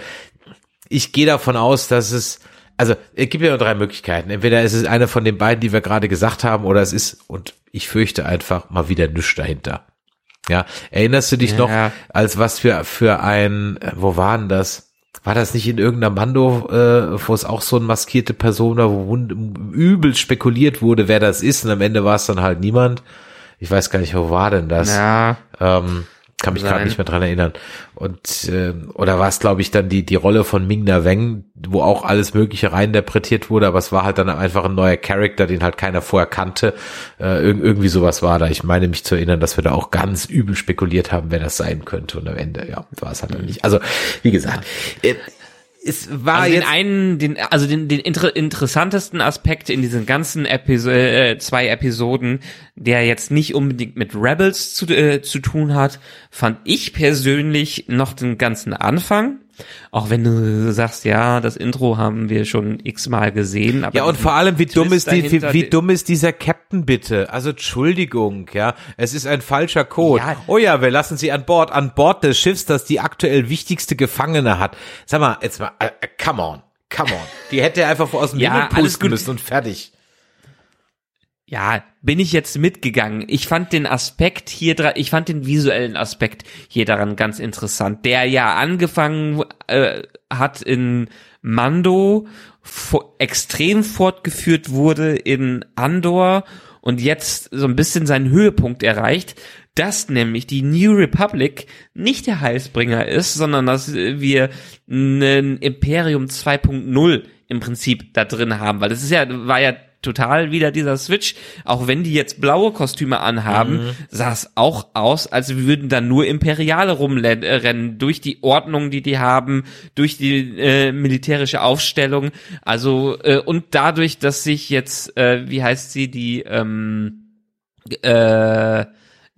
ich gehe davon aus, dass es also es gibt ja nur drei Möglichkeiten. Entweder ist es eine von den beiden, die wir gerade gesagt haben, oder es ist, und ich fürchte einfach mal wieder nichts dahinter. Ja, erinnerst du dich ja. noch, als was wir für ein, wo waren das? War das nicht in irgendeiner Mando, äh, wo es auch so eine maskierte Person war, wo übel spekuliert wurde, wer das ist, und am Ende war es dann halt niemand. Ich weiß gar nicht, wo war denn das? Ja. Ähm, kann mich gerade nicht mehr dran erinnern. Und äh, oder war es, glaube ich, dann die die Rolle von Ming Na Weng, wo auch alles Mögliche reininterpretiert wurde, aber es war halt dann einfach ein neuer Charakter, den halt keiner vorher kannte. Äh, irgendwie sowas war da. Ich meine mich zu erinnern, dass wir da auch ganz übel spekuliert haben, wer das sein könnte. Und am Ende, ja, war es halt dann nicht. Also wie gesagt, äh, es war also jetzt den einen, den, also den, den inter interessantesten Aspekt in diesen ganzen Episo äh, zwei Episoden, der jetzt nicht unbedingt mit Rebels zu, äh, zu tun hat, fand ich persönlich noch den ganzen Anfang. Auch wenn du sagst, ja, das Intro haben wir schon x-mal gesehen. ja, und vor allem, wie dumm ist die, wie, wie, dumm ist dieser Captain bitte? Also, Entschuldigung, ja. Es ist ein falscher Code. Ja. Oh ja, wir lassen sie an Bord, an Bord des Schiffs, das die aktuell wichtigste Gefangene hat. Sag mal, jetzt mal, äh come on, come on. Die hätte er einfach aus dem ja, Himmel pusten müssen und fertig. Ja, bin ich jetzt mitgegangen. Ich fand den Aspekt hier dran, ich fand den visuellen Aspekt hier daran ganz interessant, der ja angefangen äh, hat in Mando, extrem fortgeführt wurde in Andor und jetzt so ein bisschen seinen Höhepunkt erreicht, dass nämlich die New Republic nicht der Heilsbringer ist, sondern dass wir ein Imperium 2.0 im Prinzip da drin haben, weil das ist ja, war ja total wieder dieser Switch. Auch wenn die jetzt blaue Kostüme anhaben, mhm. sah es auch aus, als würden da nur Imperiale rumrennen, durch die Ordnung, die die haben, durch die äh, militärische Aufstellung. Also, äh, und dadurch, dass sich jetzt, äh, wie heißt sie, die, ähm, äh,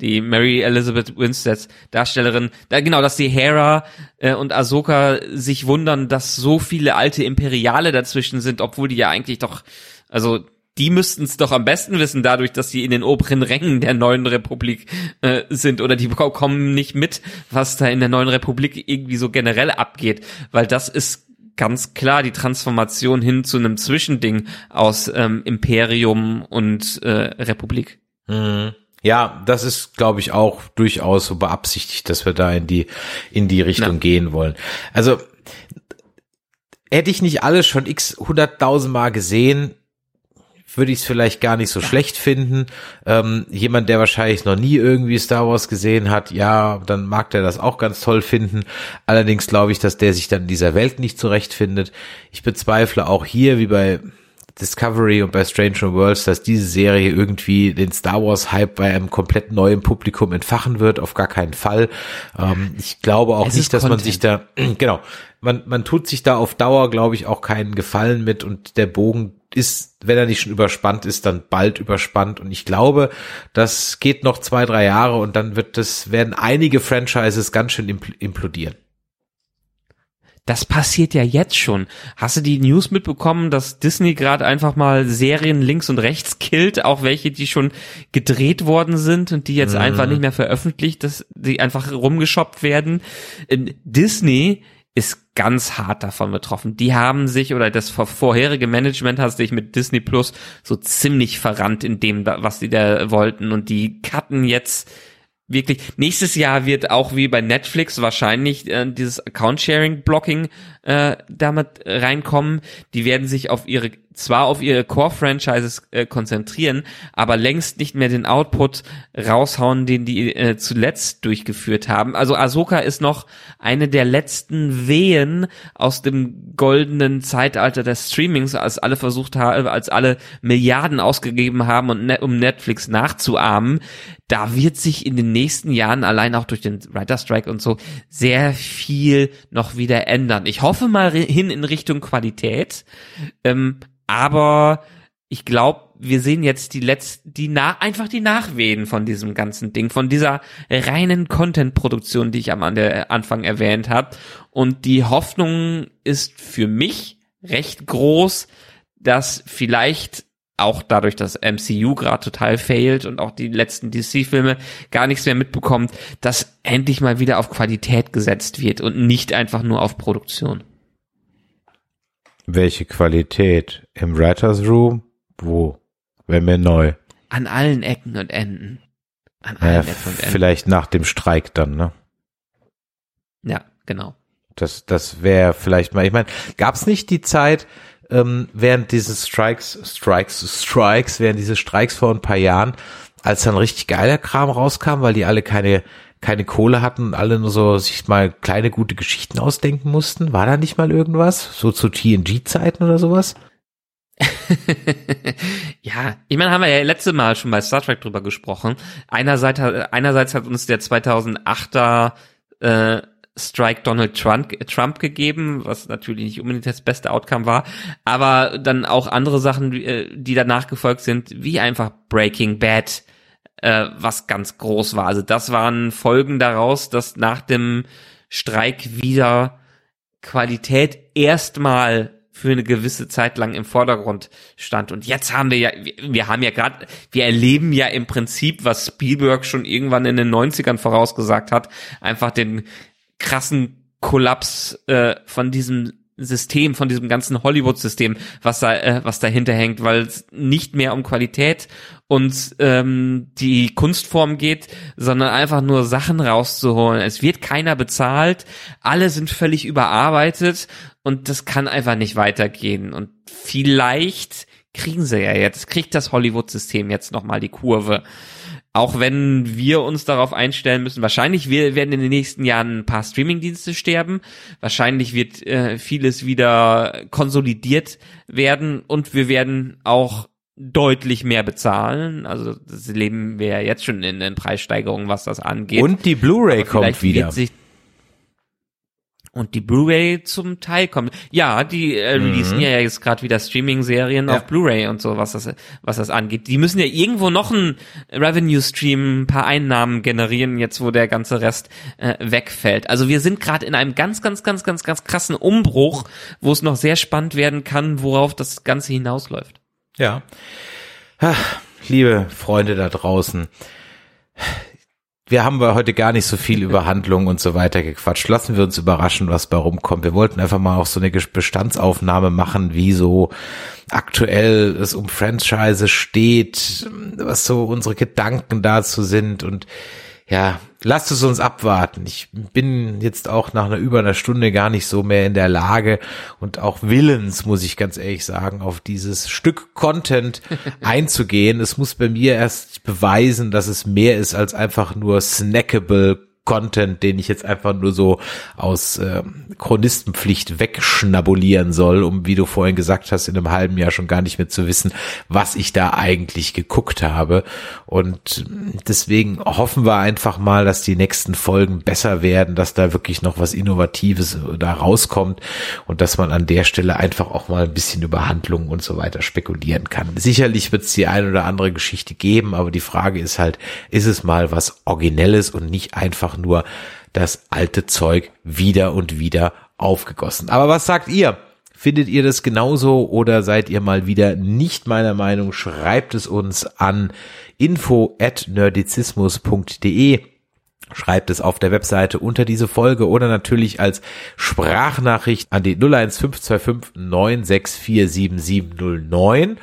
die Mary Elizabeth Winsteads Darstellerin, da genau, dass die Hera äh, und Ahsoka sich wundern, dass so viele alte Imperiale dazwischen sind, obwohl die ja eigentlich doch, also die müssten es doch am besten wissen, dadurch, dass sie in den oberen Rängen der neuen Republik äh, sind oder die kommen nicht mit, was da in der neuen Republik irgendwie so generell abgeht, weil das ist ganz klar die Transformation hin zu einem Zwischending aus ähm, Imperium und äh, Republik. Mhm. Ja, das ist, glaube ich, auch durchaus so beabsichtigt, dass wir da in die, in die Richtung Na. gehen wollen. Also, hätte ich nicht alles schon x hunderttausend Mal gesehen, würde ich es vielleicht gar nicht so schlecht finden. Ähm, jemand, der wahrscheinlich noch nie irgendwie Star Wars gesehen hat, ja, dann mag der das auch ganz toll finden. Allerdings glaube ich, dass der sich dann in dieser Welt nicht zurechtfindet. Ich bezweifle auch hier, wie bei Discovery und bei Stranger Worlds, dass diese Serie irgendwie den Star Wars Hype bei einem komplett neuen Publikum entfachen wird, auf gar keinen Fall. Ähm, ich glaube auch es nicht, dass Content. man sich da, genau, man, man tut sich da auf Dauer, glaube ich, auch keinen Gefallen mit und der Bogen ist, wenn er nicht schon überspannt ist, dann bald überspannt und ich glaube, das geht noch zwei, drei Jahre und dann wird das, werden einige Franchises ganz schön implodieren. Das passiert ja jetzt schon. Hast du die News mitbekommen, dass Disney gerade einfach mal Serien links und rechts killt, auch welche, die schon gedreht worden sind und die jetzt mhm. einfach nicht mehr veröffentlicht, dass die einfach rumgeschoppt werden? Disney ist ganz hart davon betroffen. Die haben sich oder das vorherige Management hat sich mit Disney Plus so ziemlich verrannt in dem, was sie da wollten und die cutten jetzt wirklich. Nächstes Jahr wird auch wie bei Netflix wahrscheinlich äh, dieses Account-Sharing-Blocking äh, damit reinkommen. Die werden sich auf ihre zwar auf ihre Core-Franchises äh, konzentrieren, aber längst nicht mehr den Output raushauen, den die äh, zuletzt durchgeführt haben. Also Ahsoka ist noch eine der letzten Wehen aus dem goldenen Zeitalter des Streamings, als alle versucht haben, als alle Milliarden ausgegeben haben, um Netflix nachzuahmen da wird sich in den nächsten Jahren allein auch durch den Writer Strike und so sehr viel noch wieder ändern. Ich hoffe mal hin in Richtung Qualität, ähm, aber ich glaube, wir sehen jetzt die letzten, die nach, einfach die Nachwehen von diesem ganzen Ding, von dieser reinen Content-Produktion, die ich am Anfang erwähnt habe. Und die Hoffnung ist für mich recht groß, dass vielleicht auch dadurch, dass MCU gerade total failt und auch die letzten DC-Filme gar nichts mehr mitbekommt, dass endlich mal wieder auf Qualität gesetzt wird und nicht einfach nur auf Produktion. Welche Qualität? Im Writers Room? Wo? Wenn wir neu? An allen Ecken und Enden. An allen ja, Ecken und Enden. Vielleicht nach dem Streik dann, ne? Ja, genau. Das, das wäre vielleicht mal, ich meine, gab es nicht die Zeit, ähm, während dieses Strikes, Strikes, Strikes, während diese Streiks vor ein paar Jahren, als dann richtig geiler Kram rauskam, weil die alle keine keine Kohle hatten und alle nur so sich mal kleine gute Geschichten ausdenken mussten. War da nicht mal irgendwas? So zu TNG-Zeiten oder sowas? ja, ich meine, haben wir ja letzte Mal schon bei Star Trek drüber gesprochen. Einerseits, einerseits hat uns der 2008er äh, Strike Donald Trump, Trump gegeben, was natürlich nicht unbedingt das beste Outcome war, aber dann auch andere Sachen, äh, die danach gefolgt sind, wie einfach Breaking Bad, äh, was ganz groß war. Also das waren Folgen daraus, dass nach dem Streik wieder Qualität erstmal für eine gewisse Zeit lang im Vordergrund stand. Und jetzt haben wir ja, wir haben ja gerade, wir erleben ja im Prinzip, was Spielberg schon irgendwann in den 90ern vorausgesagt hat, einfach den krassen Kollaps äh, von diesem System, von diesem ganzen Hollywood-System, was da, äh, was dahinter hängt, weil es nicht mehr um Qualität und ähm, die Kunstform geht, sondern einfach nur Sachen rauszuholen. Es wird keiner bezahlt, alle sind völlig überarbeitet und das kann einfach nicht weitergehen. Und vielleicht kriegen sie ja jetzt, kriegt das Hollywood-System jetzt nochmal die Kurve auch wenn wir uns darauf einstellen müssen, wahrscheinlich wir werden in den nächsten Jahren ein paar Streamingdienste sterben, wahrscheinlich wird äh, vieles wieder konsolidiert werden und wir werden auch deutlich mehr bezahlen. Also das leben wir ja jetzt schon in den Preissteigerungen, was das angeht. Und die Blu-ray kommt wieder. Sich, und die Blu-ray zum Teil kommt. Ja, die äh, Mhm. releasen ja jetzt gerade wieder Streaming-Serien Ja. auf Blu-ray und so, was das, was das angeht. Die müssen ja irgendwo noch einen Revenue-Stream, ein paar Einnahmen generieren, jetzt wo der ganze Rest äh, wegfällt. Also wir sind gerade in einem ganz, ganz, ganz, ganz, ganz krassen Umbruch, wo es noch sehr spannend werden kann, worauf das Ganze hinausläuft. Ja. Ach, liebe Freunde da draußen. Wir haben heute gar nicht so viel über Handlungen und so weiter gequatscht. Lassen wir uns überraschen, was bei rumkommt. Wir wollten einfach mal auch so eine Bestandsaufnahme machen, wie so aktuell es um Franchise steht, was so unsere Gedanken dazu sind und ja, lasst es uns abwarten. Ich bin jetzt auch nach einer über einer Stunde gar nicht so mehr in der Lage und auch willens, muss ich ganz ehrlich sagen, auf dieses Stück Content einzugehen. Es muss bei mir erst beweisen, dass es mehr ist als einfach nur snackable Content, den ich jetzt einfach nur so aus äh, Chronistenpflicht wegschnabulieren soll, um, wie du vorhin gesagt hast, in einem halben Jahr schon gar nicht mehr zu wissen, was ich da eigentlich geguckt habe. Und deswegen hoffen wir einfach mal, dass die nächsten Folgen besser werden, dass da wirklich noch was Innovatives da rauskommt und dass man an der Stelle einfach auch mal ein bisschen über Handlungen und so weiter spekulieren kann. Sicherlich wird es die ein oder andere Geschichte geben, aber die Frage ist halt, ist es mal was Originelles und nicht einfach nur das alte Zeug wieder und wieder aufgegossen. Aber was sagt ihr? Findet ihr das genauso oder seid ihr mal wieder nicht meiner Meinung? Schreibt es uns an info at nerdizismus.de. Schreibt es auf der Webseite unter diese Folge oder natürlich als Sprachnachricht an die 01525 9647709.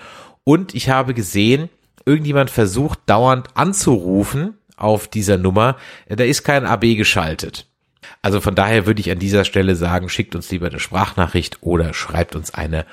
Und ich habe gesehen, irgendjemand versucht dauernd anzurufen auf dieser Nummer. Da ist kein AB geschaltet. Also von daher würde ich an dieser Stelle sagen, schickt uns lieber eine Sprachnachricht oder schreibt uns eine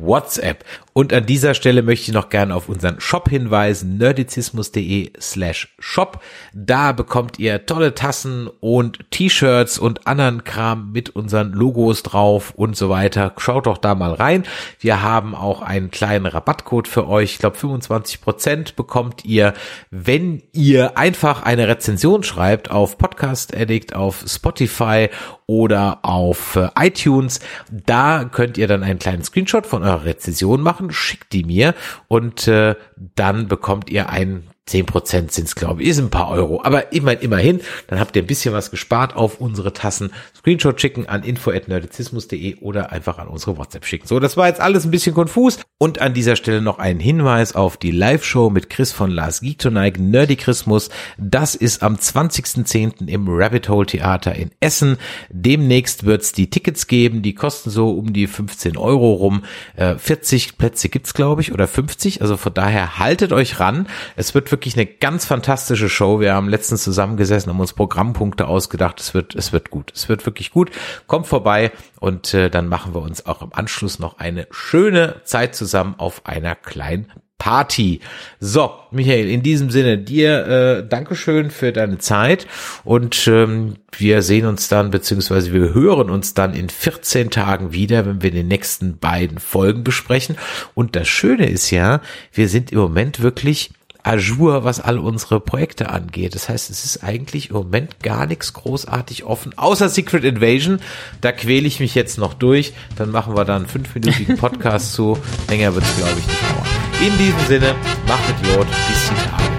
WhatsApp. Und an dieser Stelle möchte ich noch gerne auf unseren Shop hinweisen, nerdizismus.de slash shop. Da bekommt ihr tolle Tassen und T-Shirts und anderen Kram mit unseren Logos drauf und so weiter. Schaut doch da mal rein. Wir haben auch einen kleinen Rabattcode für euch. Ich glaube 25 Prozent bekommt ihr, wenn ihr einfach eine Rezension schreibt auf Podcast Addict, auf Spotify oder auf äh, iTunes. Da könnt ihr dann einen kleinen Screenshot von eurer Rezension machen, schickt die mir und äh, dann bekommt ihr ein 10% sind es, glaube ich, ist ein paar Euro. Aber immerhin, immerhin, dann habt ihr ein bisschen was gespart auf unsere Tassen. Screenshot schicken an info.nerdizismus.de oder einfach an unsere WhatsApp schicken. So, das war jetzt alles ein bisschen konfus. Und an dieser Stelle noch ein Hinweis auf die Live-Show mit Chris von Lars Geektoneig, Nerdicrismus. Das ist am 20.10. im Rabbit Hole Theater in Essen. Demnächst wird's die Tickets geben. Die kosten so um die 15 Euro rum. Äh, 40 Plätze gibt's, glaube ich, oder 50. Also von daher haltet euch ran. Es wird wirklich eine ganz fantastische Show. Wir haben letztens zusammengesessen, haben uns Programmpunkte ausgedacht. Es wird, es wird gut. Es wird wirklich gut. Kommt vorbei und äh, dann machen wir uns auch im Anschluss noch eine schöne Zeit zusammen auf einer kleinen Party. So, Michael, in diesem Sinne dir äh, Dankeschön für deine Zeit und ähm, wir sehen uns dann, beziehungsweise wir hören uns dann in 14 Tagen wieder, wenn wir die nächsten beiden Folgen besprechen. Und das Schöne ist ja, wir sind im Moment wirklich Azure, was all unsere Projekte angeht. Das heißt, es ist eigentlich im Moment gar nichts großartig offen, außer Secret Invasion. Da quäle ich mich jetzt noch durch. Dann machen wir da einen fünfminütigen Podcast zu. Länger wird es, glaube ich, nicht dauern. In diesem Sinne, macht Idiot, bis die Tage.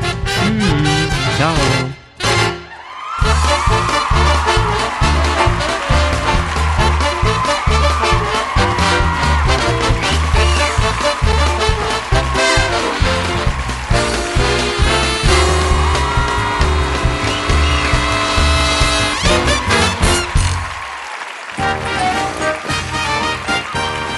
Ciao.